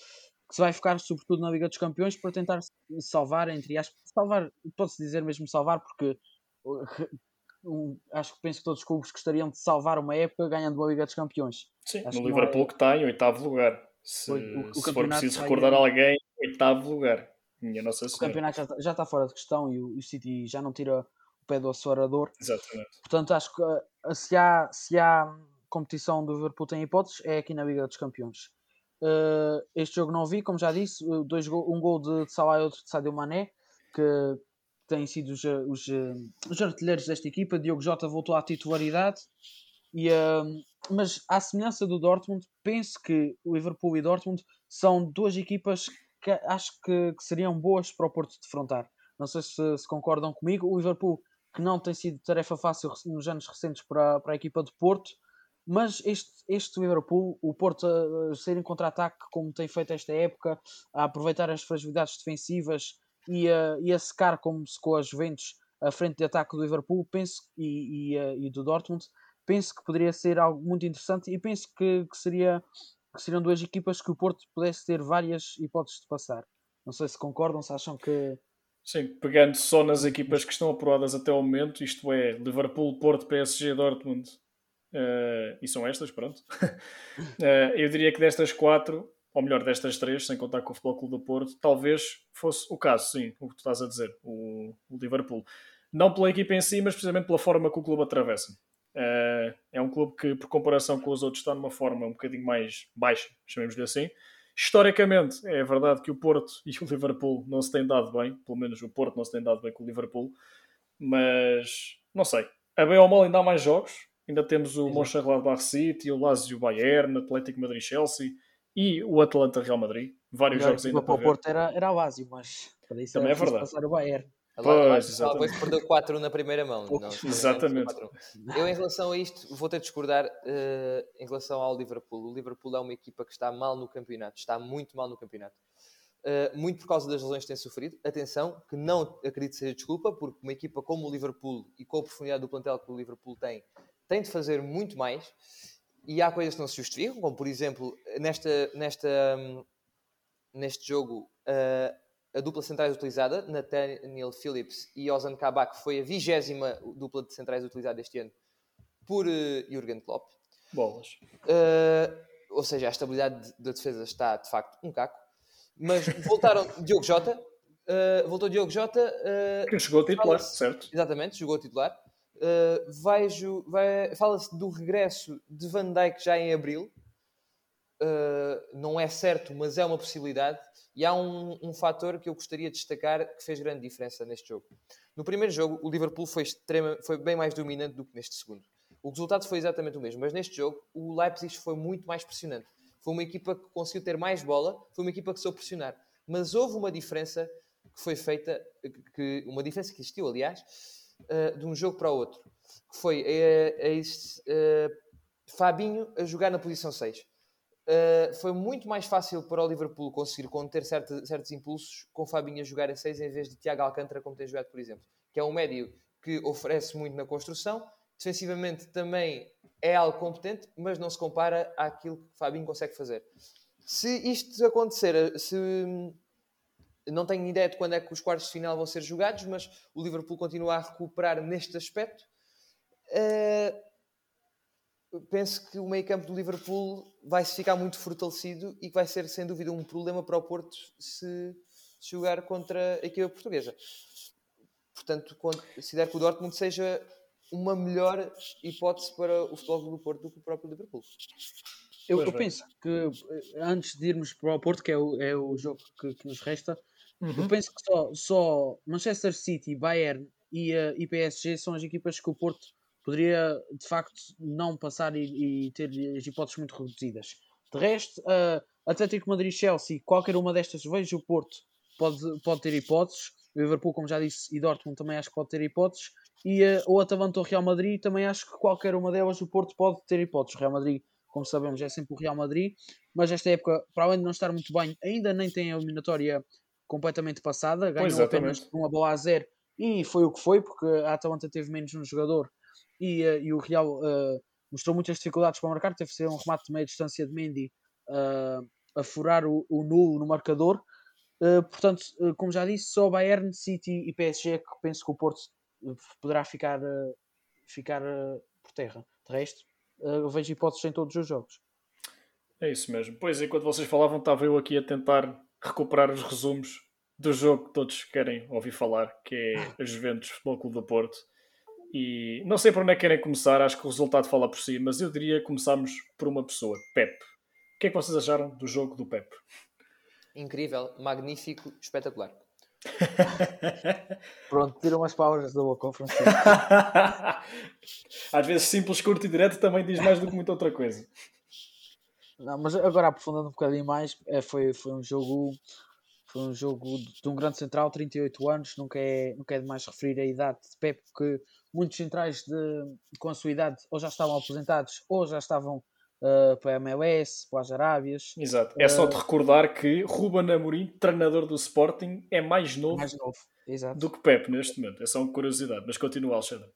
que, se vai focar sobretudo na Liga dos Campeões para tentar salvar, entre aspas, salvar, pode-se dizer mesmo salvar, porque *laughs* um, acho que penso que todos os clubes gostariam de salvar uma época ganhando a Liga dos Campeões. Sim, acho no Liverpool é... que está em oitavo lugar. Se, o, o se for preciso recordar alguém, oitavo lugar. Minha Nossa o campeonato já, já está fora de questão e o, o City já não tira o pé do acelerador. Exatamente. Portanto, acho que uh, se, há, se há competição do Liverpool tem hipóteses, é aqui na Liga dos Campeões. Uh, este jogo não vi, como já disse, dois go um gol de, de Salah e outro de Sadio Mané, que têm sido os, os, os artilheiros desta equipa. Diogo Jota voltou à titularidade. E, uh, mas, à semelhança do Dortmund, penso que o Liverpool e Dortmund são duas equipas que acho que, que, seriam boas para o Porto defrontar. Não sei se, se, concordam comigo. O Liverpool, que não tem sido tarefa fácil nos anos recentes para, para a equipa de Porto, mas este, este Liverpool, o Porto a, em contra-ataque, como tem feito esta época, a aproveitar as fragilidades defensivas e a, e a secar, como secou a Juventus, a frente de ataque do Liverpool penso, e, e, e do Dortmund, penso que poderia ser algo muito interessante e penso que, que seria que seriam duas equipas que o Porto pudesse ter várias hipóteses de passar. Não sei se concordam, se acham que. Sim, pegando só nas equipas que estão apuradas até o momento, isto é Liverpool, Porto, PSG, Dortmund, uh, e são estas, pronto. uh, *laughs* eu diria que destas quatro, ou melhor, destas três, sem contar com o Futebol Clube do Porto, talvez fosse o caso, sim, o que tu estás a dizer, o, o Liverpool. Não pela equipa em si, mas precisamente pela forma que o clube atravessa. Uh, é um clube que, por comparação com os outros, está numa forma um bocadinho mais baixa, chamemos-lhe assim. Historicamente, é verdade que o Porto *laughs* e o Liverpool não se têm dado bem, pelo menos o Porto não se tem dado bem com o Liverpool, mas não sei. A bem ou mal ainda há mais jogos. Ainda temos o Mönchengladbach City, o Lazio Bayern, Atlético Madrid-Chelsea e o Atlanta Real Madrid. Vários jogos ainda para o Porto era, era o Lazio, mas para isso Também é verdade. passar o Bayern. Pois, exatamente. perdeu 4 na primeira mão. Não, exatamente. Eu, em relação a isto, vou ter de discordar uh, em relação ao Liverpool. O Liverpool é uma equipa que está mal no campeonato, está muito mal no campeonato. uh, muito por causa das lesões que tem sofrido. Atenção, que não acredito seja desculpa, porque uma equipa como o Liverpool e com a profundidade do plantel que o Liverpool tem, tem de fazer muito mais. E há coisas que não se justificam, como por exemplo, nesta, nesta, um, neste jogo, uh, a dupla centrais utilizada, Nathaniel Phillips e Ozan Kabak, foi a vigésima dupla de centrais utilizada este ano por uh, Jurgen Klopp. Bolas. Uh, ou seja, a estabilidade da defesa está de facto um caco. Mas voltaram *laughs* Diogo Jota, uh, voltou Diogo Jota. Que jogou titular, certo? Exatamente, jogou titular. Uh, vejo, fala-se do regresso de Van Dijk já em abril. Uh, não é certo, mas é uma possibilidade. E há um, um fator que eu gostaria de destacar que fez grande diferença neste jogo. No primeiro jogo, o Liverpool foi, extrema, foi bem mais dominante do que neste segundo. O resultado foi exatamente o mesmo, mas neste jogo o Leipzig foi muito mais pressionante. Foi uma equipa que conseguiu ter mais bola, foi uma equipa que soube pressionar. Mas houve uma diferença que foi feita, que, uma diferença que existiu, aliás, uh, de um jogo para o outro. Que foi uh, Fabinho a jogar na posição 6. foi muito mais fácil para o Liverpool conseguir conter certo, certos impulsos com Fabinho a jogar a 6 em vez de Tiago Alcântara, como tem jogado, por exemplo. Que é um médio que oferece muito na construção, defensivamente também é algo competente, mas não se compara àquilo que Fabinho consegue fazer. Se isto acontecer, se não tenho ideia de quando é que os quartos de final vão ser jogados, mas o Liverpool continua a recuperar neste aspecto. Uh, penso que o meio campo do Liverpool vai se ficar muito fortalecido e que vai ser sem dúvida um problema para o Porto se, se jogar contra a equipa portuguesa. Portanto, considero que o Dortmund seja uma melhor hipótese para o Futebol do Porto do que o próprio Liverpool. Eu, eu penso que eh, antes de irmos para o Porto, que é o, é o jogo que, que nos resta, uhum. eu penso que só, só Manchester City, Bayern e, uh, e PSG são as equipas que o Porto poderia de facto não passar e, e ter as hipóteses muito reduzidas. De resto, uh, Atlético Madrid Chelsea, qualquer uma destas, vejo o Porto pode, pode ter hipóteses. O Liverpool, como já disse, e Dortmund também acho que pode ter hipóteses. E uh, o Atalanta ou Real Madrid, também acho que qualquer uma delas o Porto pode ter hipóteses. O Real Madrid, como sabemos, é sempre o Real Madrid, mas esta época, para além de não estar muito bem, ainda nem tem a eliminatória completamente passada, ganhou apenas por uma bola a zero e foi o que foi, porque a Atalanta teve menos um jogador e, uh, e o Real uh, mostrou muitas dificuldades para marcar, teve que ser um remate de meia distância de Mendy a furar o, o nulo no marcador. portanto, como já disse, só Bayern, City e PSG que penso que o Porto poderá ficar, ficar por terra. De resto, eu vejo hipóteses em todos os jogos. É isso mesmo. Pois, enquanto vocês falavam, estava eu aqui a tentar recuperar os resumos do jogo que todos querem ouvir falar, que é a Juventus Futebol Clube do Porto. E não sei por onde é que querem começar, acho que o resultado fala por si, mas eu diria que começarmos por uma pessoa, Pep. O que é que vocês acharam do jogo do Pep? Incrível, magnífico, espetacular. *laughs* Pronto, tira umas palavras da boca, Francisco. *laughs* Às vezes simples, curto e direto também diz mais do que muita outra coisa. Não, mas agora aprofundando um bocadinho mais, é, foi, foi um jogo foi um jogo de um grande central, 38 anos, nunca é, nunca é demais referir a idade de Pep, porque muitos centrais de, com a sua idade ou já estavam aposentados ou já estavam uh, para a MLS, para as Arábias. Exato. É uh, só de recordar que Ruben Amorim, treinador do Sporting, é mais novo, mais novo. do que Pep neste momento. É só uma curiosidade, mas continua, Alexandre.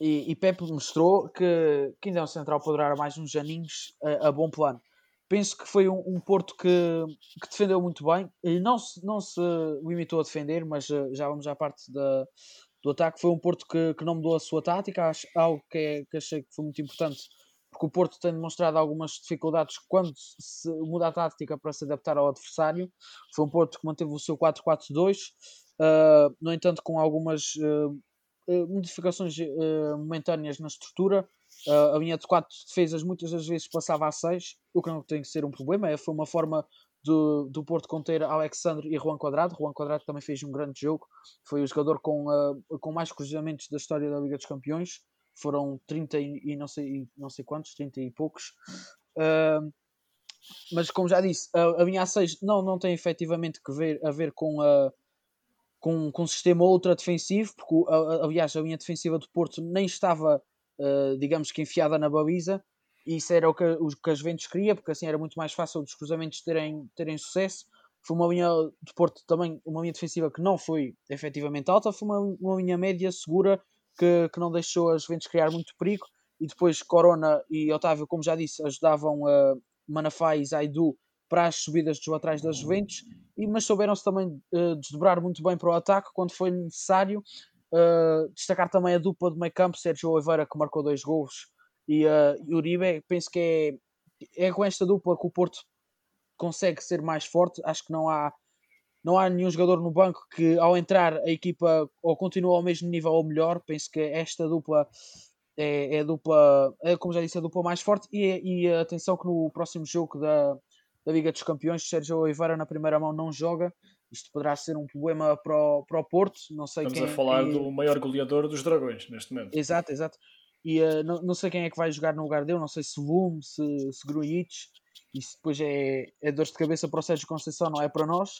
E, e Pep mostrou que, que ainda é um central para durar mais uns aninhos a, a bom plano. Penso que foi um, um, Porto que, que defendeu muito bem e não se, não se limitou a defender, mas uh, já vamos à parte da, do ataque. Foi um Porto que, que não mudou a sua tática, acho, algo que, é, que achei que foi muito importante porque o Porto tem demonstrado algumas dificuldades quando se muda a tática para se adaptar ao adversário. Foi um Porto que manteve o seu 4-4-2, uh, ah, no entanto, com algumas uh, modificações uh, momentâneas na estrutura. A linha de 4 defesas muitas das vezes passava a 6, o que não tem que ser um problema. É, foi uma forma do, do Porto conter Alexandre e Juan Quadrado. Juan Quadrado também fez um grande jogo, foi o jogador com, com mais cruzamentos da história da Liga dos Campeões foram 30 e não sei, não sei quantos, 30 e poucos. Uh, mas como já disse, a, a minha A6 não, não tem efetivamente que ver, a ver com, a, com, com um sistema ultra defensivo, porque aliás a linha defensiva do Porto nem estava, uh, digamos que enfiada na baliza, e isso era o que, o que as Juventus queria, porque assim era muito mais fácil dos cruzamentos terem, terem sucesso. foi uma linha de Porto também, uma linha defensiva que não foi efetivamente alta, foi uma, uma linha média segura que, que não deixou as Juventus criar muito perigo e depois Corona e Otávio, como já disse, ajudavam uh, Manafá e Zaidu para as subidas dos laterais das Juventus, e, mas souberam-se também uh, desdobrar muito bem para o ataque quando foi necessário. Uh, destacar também a dupla de meio campo, Sérgio Oliveira, que marcou dois gols, e, uh, Uribe. Penso que é, é com esta dupla que o Porto consegue ser mais forte. Acho que não há, não há nenhum jogador no banco que, ao entrar, a equipa ou continua ao mesmo nível ou melhor. Penso que esta dupla é, é a dupla, é, como já disse, a dupla mais forte. E, e atenção que no próximo jogo da, da Liga dos Campeões, Sérgio Oliveira na primeira mão não joga. Isto poderá ser um problema para o, para o Porto. Não sei Estamos quem, a falar e... do maior goleador dos Dragões neste momento. Exato, exato. E uh, não, não sei quem é que vai jogar no lugar dele, não sei se Lume, se, se Grujic. Isso depois é, é dor de cabeça para o Sérgio Conceição, não é para nós.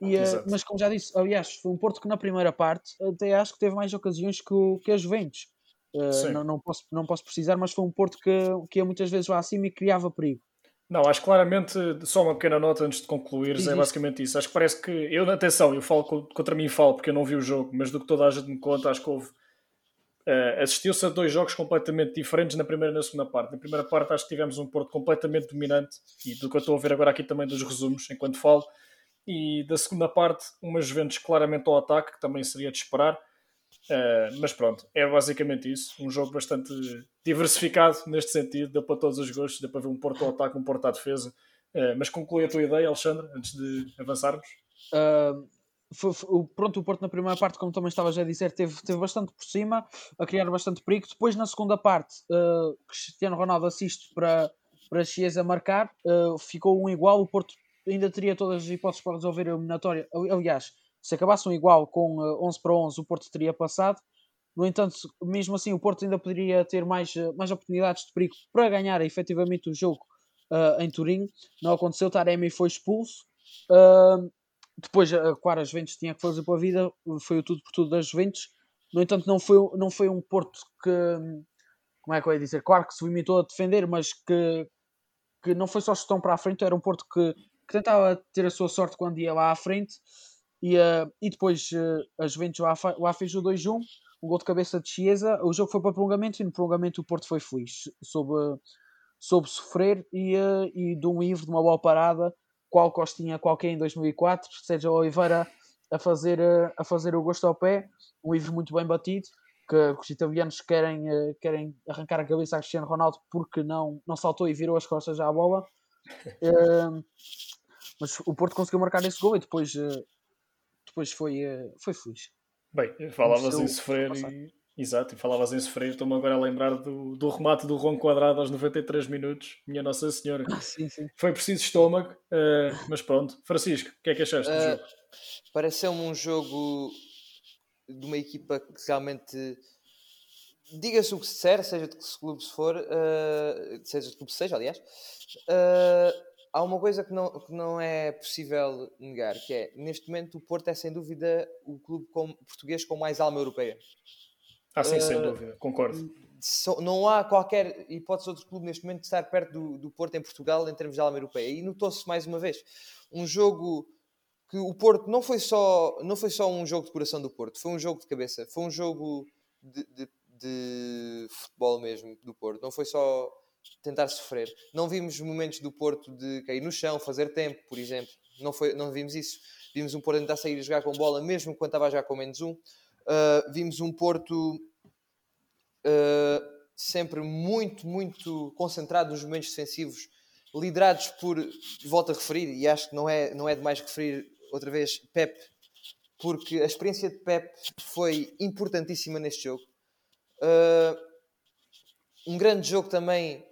E, uh, mas como já disse, aliás, foi um Porto que na primeira parte até acho que teve mais ocasiões que, o, que as Juventus. Uh, não, não, posso, não posso precisar, mas foi um Porto que, que ia muitas vezes lá acima e criava perigo. Não, acho claramente, só uma pequena nota antes de concluir, é basicamente isso. Acho que parece que, eu, atenção, eu falo contra mim falo porque eu não vi o jogo, mas do que toda a gente me conta, acho que houve. Uh, Assistiu-se a dois jogos completamente diferentes na primeira e na segunda parte. Na primeira parte, acho que tivemos um Porto completamente dominante, e do que eu estou a ver agora aqui também dos resumos, enquanto falo. E da segunda parte, umas Juventus claramente ao ataque, que também seria de esperar. Uh, mas pronto, é basicamente isso. Um jogo bastante diversificado neste sentido, deu para todos os gostos, deu para ver um Porto ao ataque, um Porto à defesa. Uh, mas conclui a tua ideia, Alexandre, antes de avançarmos. Uh, foi, foi, pronto, o Porto na primeira parte, como também estava já a dizer, teve, teve bastante por cima, a criar bastante perigo. Depois, na segunda parte, Cristiano Ronaldo assiste para, para Chiesa marcar, ficou um igual. O Porto ainda teria todas as hipóteses para resolver a eliminatória. Aliás, se acabassem igual com 11 eh, para 11, o Porto teria passado. No entanto, mesmo assim, o Porto ainda poderia ter mais, eh, mais oportunidades de perigo para ganhar efetivamente o jogo uh, em Turim. Não aconteceu, Taremi foi expulso. Uh, depois, uh, claro, as Juventus tinha que fazer pela vida, foi o tudo por tudo das Juventus. No entanto, não foi, não foi um Porto que, como é que eu ia dizer, claro que se limitou a defender, mas que, que não foi só gestão para a frente, era um Porto que, que tentava ter a sua sorte quando ia lá à frente e, uh, e depois uh, a Juventus lá, lá fez o 2-1, um gol de cabeça de Chiesa. O jogo foi para prolongamento e no prolongamento o Porto foi feliz. Soube, soube sofrer e, uh, e de um livre, de uma boa parada, qual Costinha qualquer em 2004, Sérgio Oliveira a fazer, a fazer o gosto ao pé, um livre muito bem batido. Que, os italianos querem, querem arrancar a cabeça a Cristiano Ronaldo porque não, não saltou e virou as costas à bola. *laughs* mas o Porto conseguiu marcar esse gol e depois depois foi, eh, foi feliz. Bem, falavas em sofrer e... Exato, e falavas em sofrer, estou-me agora a lembrar do, do remate do Ron Quadrado aos 93 minutos, minha Nossa Senhora. sim, sim. Foi preciso estômago, uh, mas pronto. Francisco, o que é que achaste do uh, jogo? Pareceu-me um jogo de uma equipa que realmente diga-se o que se disser, seja de que clube se for, uh, seja de clube seja, aliás, uh, há uma coisa que não, que não é possível negar, que é, neste momento, o Porto é sem dúvida o clube com, português com mais alma europeia. Ah, sim, uh, sem dúvida, concordo. So, não há qualquer hipótese de outro clube neste momento de estar perto do, do Porto em Portugal em termos de alma europeia. E notou-se mais uma vez um jogo que o Porto não foi só não foi só um jogo de coração do Porto, foi um jogo de cabeça, foi um jogo de, de, de futebol mesmo do Porto. Não foi só tentar sofrer. Não vimos momentos do Porto de cair no chão, fazer tempo, por exemplo. Não, foi, não vimos isso. Vimos um Porto tentar sair e jogar com bola, mesmo quando estava a jogar com menos um. Uh, vimos um Porto uh, sempre muito, muito concentrado nos momentos defensivos, liderados por, volto a referir, e acho que não é, não é demais referir outra vez, Pep, porque a experiência de Pep foi importantíssima neste jogo. Uh, um grande jogo também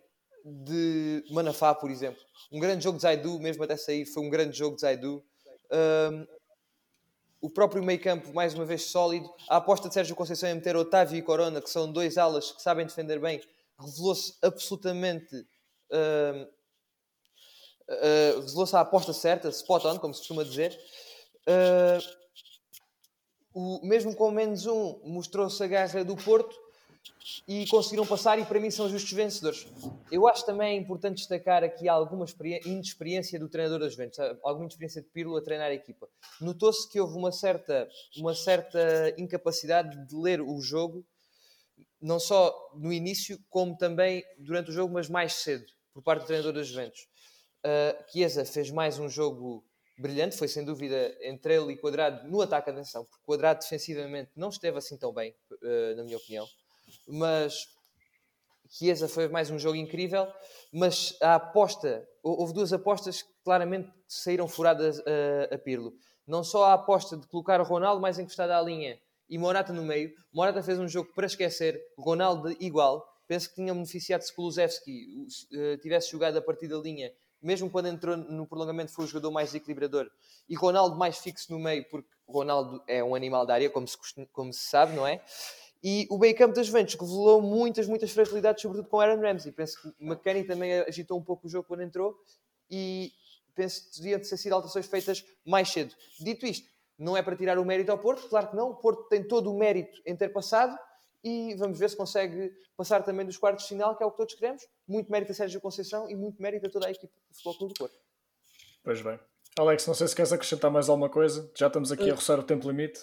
de Manafá, por exemplo. Um grande jogo de Zaidu, mesmo até sair, foi um grande jogo de Zaidu. Um, o próprio meio campo, mais uma vez sólido. A aposta de Sérgio Conceição em meter Otávio e Corona, que são dois alas que sabem defender bem, revelou-se absolutamente. Uh, uh, revelou-se a aposta certa, spot on, como se costuma dizer. Uh, o, mesmo com menos um, mostrou-se a garra do Porto e conseguiram passar e para mim são justos vencedores. Eu acho também importante destacar aqui alguma inexperiência do treinador das Juventus, alguma inexperiência de Pirlo a treinar a equipa. Notou-se que houve uma certa, uma certa incapacidade de ler o jogo, não só no início, como também durante o jogo, mas mais cedo, por parte do treinador das Juventus. Uh, Chiesa fez mais um jogo brilhante, foi sem dúvida entre ele e Quadrado no ataque à atenção, porque Quadrado defensivamente não esteve assim tão bem, uh, na minha opinião mas Chiesa foi mais um jogo incrível, mas a aposta, houve duas apostas que claramente saíram furadas a, a Pirlo. Não só a aposta de colocar o Ronaldo mais encostado à linha e Morata no meio. Morata fez um jogo para esquecer, Ronaldo igual. Penso que tinha beneficiado se Kulusevski uh, tivesse jogado a partir da linha, mesmo quando entrou no prolongamento foi o jogador mais equilibrador. E Ronaldo mais fixo no meio, porque Ronaldo é um animal da área, como se, como se sabe, não é? E o meio campo das Juventus revelou muitas, muitas fragilidades, sobretudo com Aaron Ramsey. Penso que McKennie também agitou um pouco o jogo quando entrou e penso que deviam ter sido alterações feitas mais cedo. Dito isto, não é para tirar o mérito ao Porto, claro que não. O Porto tem todo o mérito em ter passado e vamos ver se consegue passar também dos quartos de final, que é o que todos queremos. Muito mérito a Sérgio Conceição e muito mérito a toda a equipe do Futebol Clube do Porto. Pois bem. Alex, não sei se queres acrescentar mais alguma coisa. Já estamos aqui a roçar o tempo limite.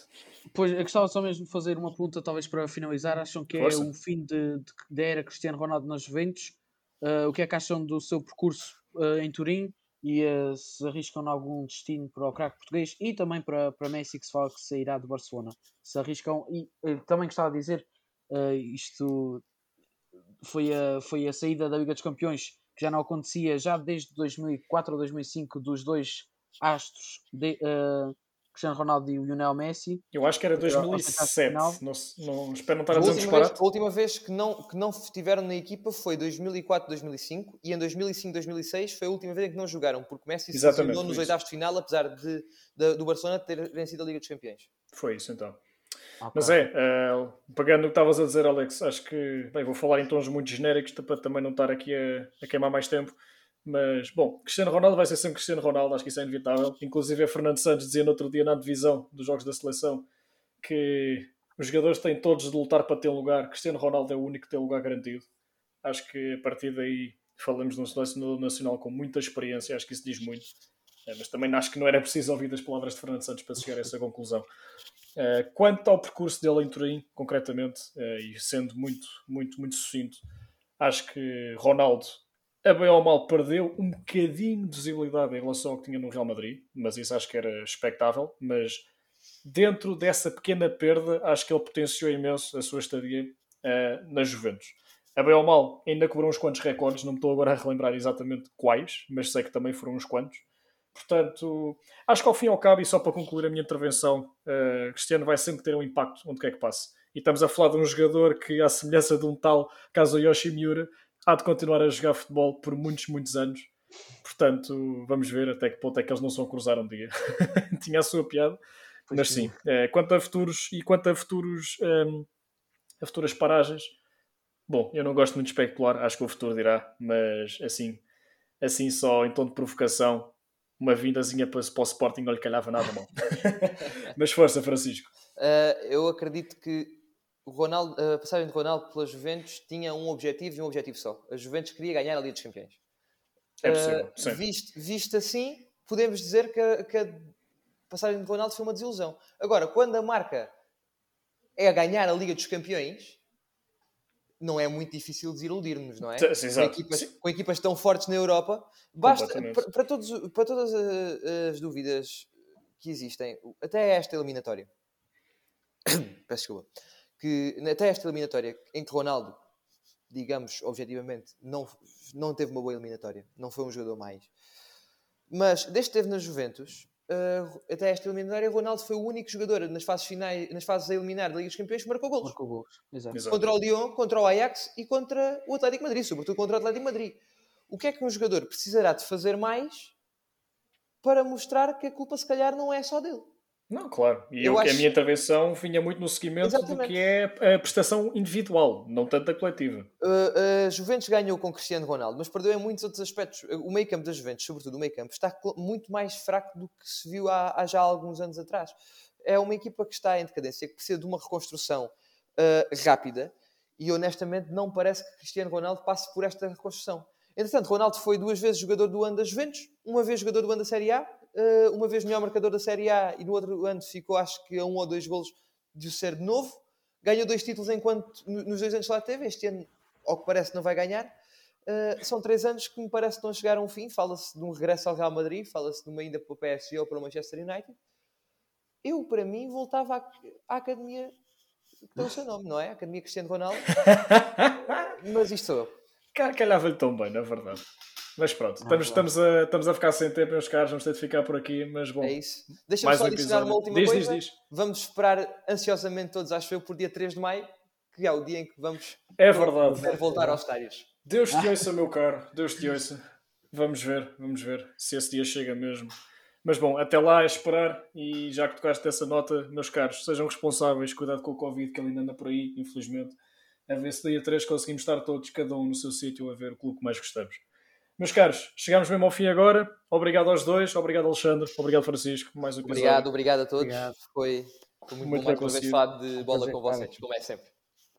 Pois, eu gostava só mesmo de fazer uma pergunta, talvez para finalizar. Acham que Força. é o fim de, de, da era Cristiano Ronaldo nas Juventus? Uh, o que é que acham do seu percurso uh, em Turim? E uh, se arriscam algum destino para o craque português e também para, para Messi, que se fala que sairá de Barcelona? Se arriscam. E também gostava de dizer, isto foi a, foi a saída da Liga dos Campeões, que já não acontecia já desde 2004 ou 2005 dos dois astros de, Cristiano Ronaldo e o Lionel Messi. Eu acho que era 2007. Não, não, espero não estar a dizer um vez, A última vez que não, que não estiveram na equipa foi 2004, 2005 e em 2005, 2006 foi a última vez em que não jogaram, porque Messi se lesionou nos oitavos de final, apesar de, de, do Barcelona ter vencido a Liga dos Campeões. Foi isso então. Okay. Mas é, uh, pegando o que estavas a dizer, Alex, acho que bem, vou falar em tons muito genéricos para também não estar aqui a, a queimar mais tempo. Mas, bom, Cristiano Ronaldo vai ser sempre Cristiano Ronaldo, acho que isso é inevitável. Inclusive, Fernando Santos dizia no outro dia na divisão dos jogos da seleção que os jogadores têm todos de lutar para ter lugar. Cristiano Ronaldo é o único que tem lugar garantido. Acho que a partir daí falamos de um selecionador nacional com muita experiência, acho que isso diz muito. É, mas também acho que não era preciso ouvir as palavras de Fernando Santos para chegar a essa conclusão. É, quanto ao percurso dele em Turim, concretamente, é, e sendo muito, muito, muito sucinto, acho que Ronaldo a bem ou mal perdeu um bocadinho de visibilidade em relação ao que tinha no Real Madrid, mas isso acho que era expectável. Mas dentro dessa pequena perda, acho que ele potenciou imenso a sua estadia uh, na Juventus. A bem ou mal, ainda cobrou uns quantos recordes, não me estou agora a relembrar exatamente quais, mas sei que também foram uns quantos. Portanto, acho que ao fim e ao cabo, e só para concluir a minha intervenção, uh, Cristiano vai sempre ter um impacto onde quer que passe. E estamos a falar de um jogador que, à semelhança de um tal Kazuyoshi Miura, há de continuar a jogar futebol por muitos, muitos anos. Portanto, vamos ver até que ponto é que eles não se vão cruzar um dia. *laughs* Tinha a sua piada, pois mas sim. É, quanto a futuros e quanto a futuros um, a futuras paragens, bom, eu não gosto muito de especular, acho que o futuro dirá, mas assim, assim só em tom de provocação, uma vindazinha para, para o Sporting não lhe calhava nada mal. *laughs* mas força, Francisco. Uh, eu acredito que o Ronaldo, a passagem de Ronaldo pela Juventus tinha um objetivo e um objetivo só. A Juventus queria ganhar a Liga dos Campeões. É possível, uh, visto, visto, assim, podemos dizer que a, que a, passagem de Ronaldo foi uma desilusão. Agora, quando a marca é a ganhar a Liga dos Campeões, não é muito difícil desiludir-nos, não é? Sim, com, equipas, com, equipas, tão fortes na Europa, basta para, para, todos, para todas as dúvidas que existem, até esta eliminatória. *coughs* Peço desculpa que até esta eliminatória em que Ronaldo, digamos objetivamente, não, não teve uma boa eliminatória, não foi um jogador mais. Mas desde que esteve na Juventus, uh, até esta eliminatória, Ronaldo foi o único jogador nas fases finais, nas fases a eliminar da Liga dos Campeões que marcou gols. Marcou gols. Exato. Exato. Contra o Lyon, contra o Ajax e contra o Atlético Madrid, sobretudo contra o Atlético Madrid. O que é que um jogador precisará de fazer mais para mostrar que a culpa se calhar não é só dele? Não, claro. E eu, eu acho... a minha intervenção vinha muito no seguimento Exatamente. do que é a prestação individual, não tanto a coletiva. Uh, a Juventus ganhou com Cristiano Ronaldo, mas perdeu em muitos outros aspectos. O meio campo da Juventus, sobretudo o meio campo, está muito mais fraco do que se viu há, há já alguns anos atrás. É uma equipa que está em decadência, que precisa de uma reconstrução uh, rápida E honestamente não parece que Cristiano Ronaldo passe por esta reconstrução. Entretanto, Ronaldo foi duas vezes jogador do ano da Juventus, uma vez jogador do ano da Série A, eh, uma vez melhor marcador da Série A e no outro ano ficou, acho que, a um ou dois golos de o ser de novo. Ganhou dois títulos enquanto nos dois anos lá teve. Este ano, ao que parece, não vai ganhar. Uh, são três anos que me parece que não chegaram ao fim. Fala-se de um regresso ao Real Madrid, fala-se de uma ida para o PSG ou para o Manchester United. Eu, para mim, voltava à, à academia que tem o seu nome, não é? Academia Cristiano Ronaldo. *laughs* Mas isto sou eu. Calhava-lhe tão bem, na verdade. Mas pronto, estamos, estamos, a, estamos a ficar sem tempo, meus caros, vamos ter de ficar por aqui, mas bom. É isso. Deixa-me só um adicionar uma última diz, coisa. Diz, diz. Vamos esperar ansiosamente todos, acho eu, por dia 3 de maio, que é o dia em que vamos é verdade. voltar aos estádios. Deus te *laughs* ouça, meu caro, Deus te ouça. Vamos ver, vamos ver se esse dia chega mesmo. Mas bom, até lá é esperar e já que tocaste essa nota, meus caros, sejam responsáveis, cuidado com o Covid que ele ainda anda por aí, infelizmente. A ver se dia 3 conseguimos estar todos, cada um no seu sítio, a ver o clube que mais gostamos. Meus caros, chegamos mesmo ao fim agora. Obrigado aos dois, obrigado Alexandre, obrigado Francisco, mais um episódio. Obrigado, obrigado a todos. Obrigado. Foi, foi muito, muito bom mais uma vez falar de bola com vocês, como é sempre.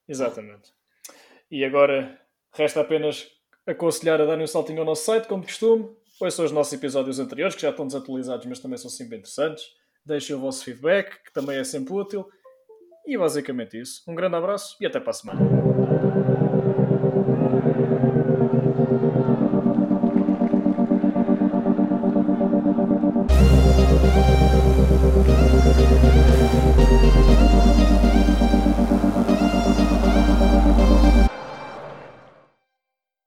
Exatamente. E agora resta apenas aconselhar a darem um saltinho ao nosso site, como de costume. Ouçam os nossos episódios anteriores, que já estão desatualizados, mas também são sempre interessantes. Deixem o vosso feedback, que também é sempre útil. E basicamente isso. Um grande abraço e até para a semana.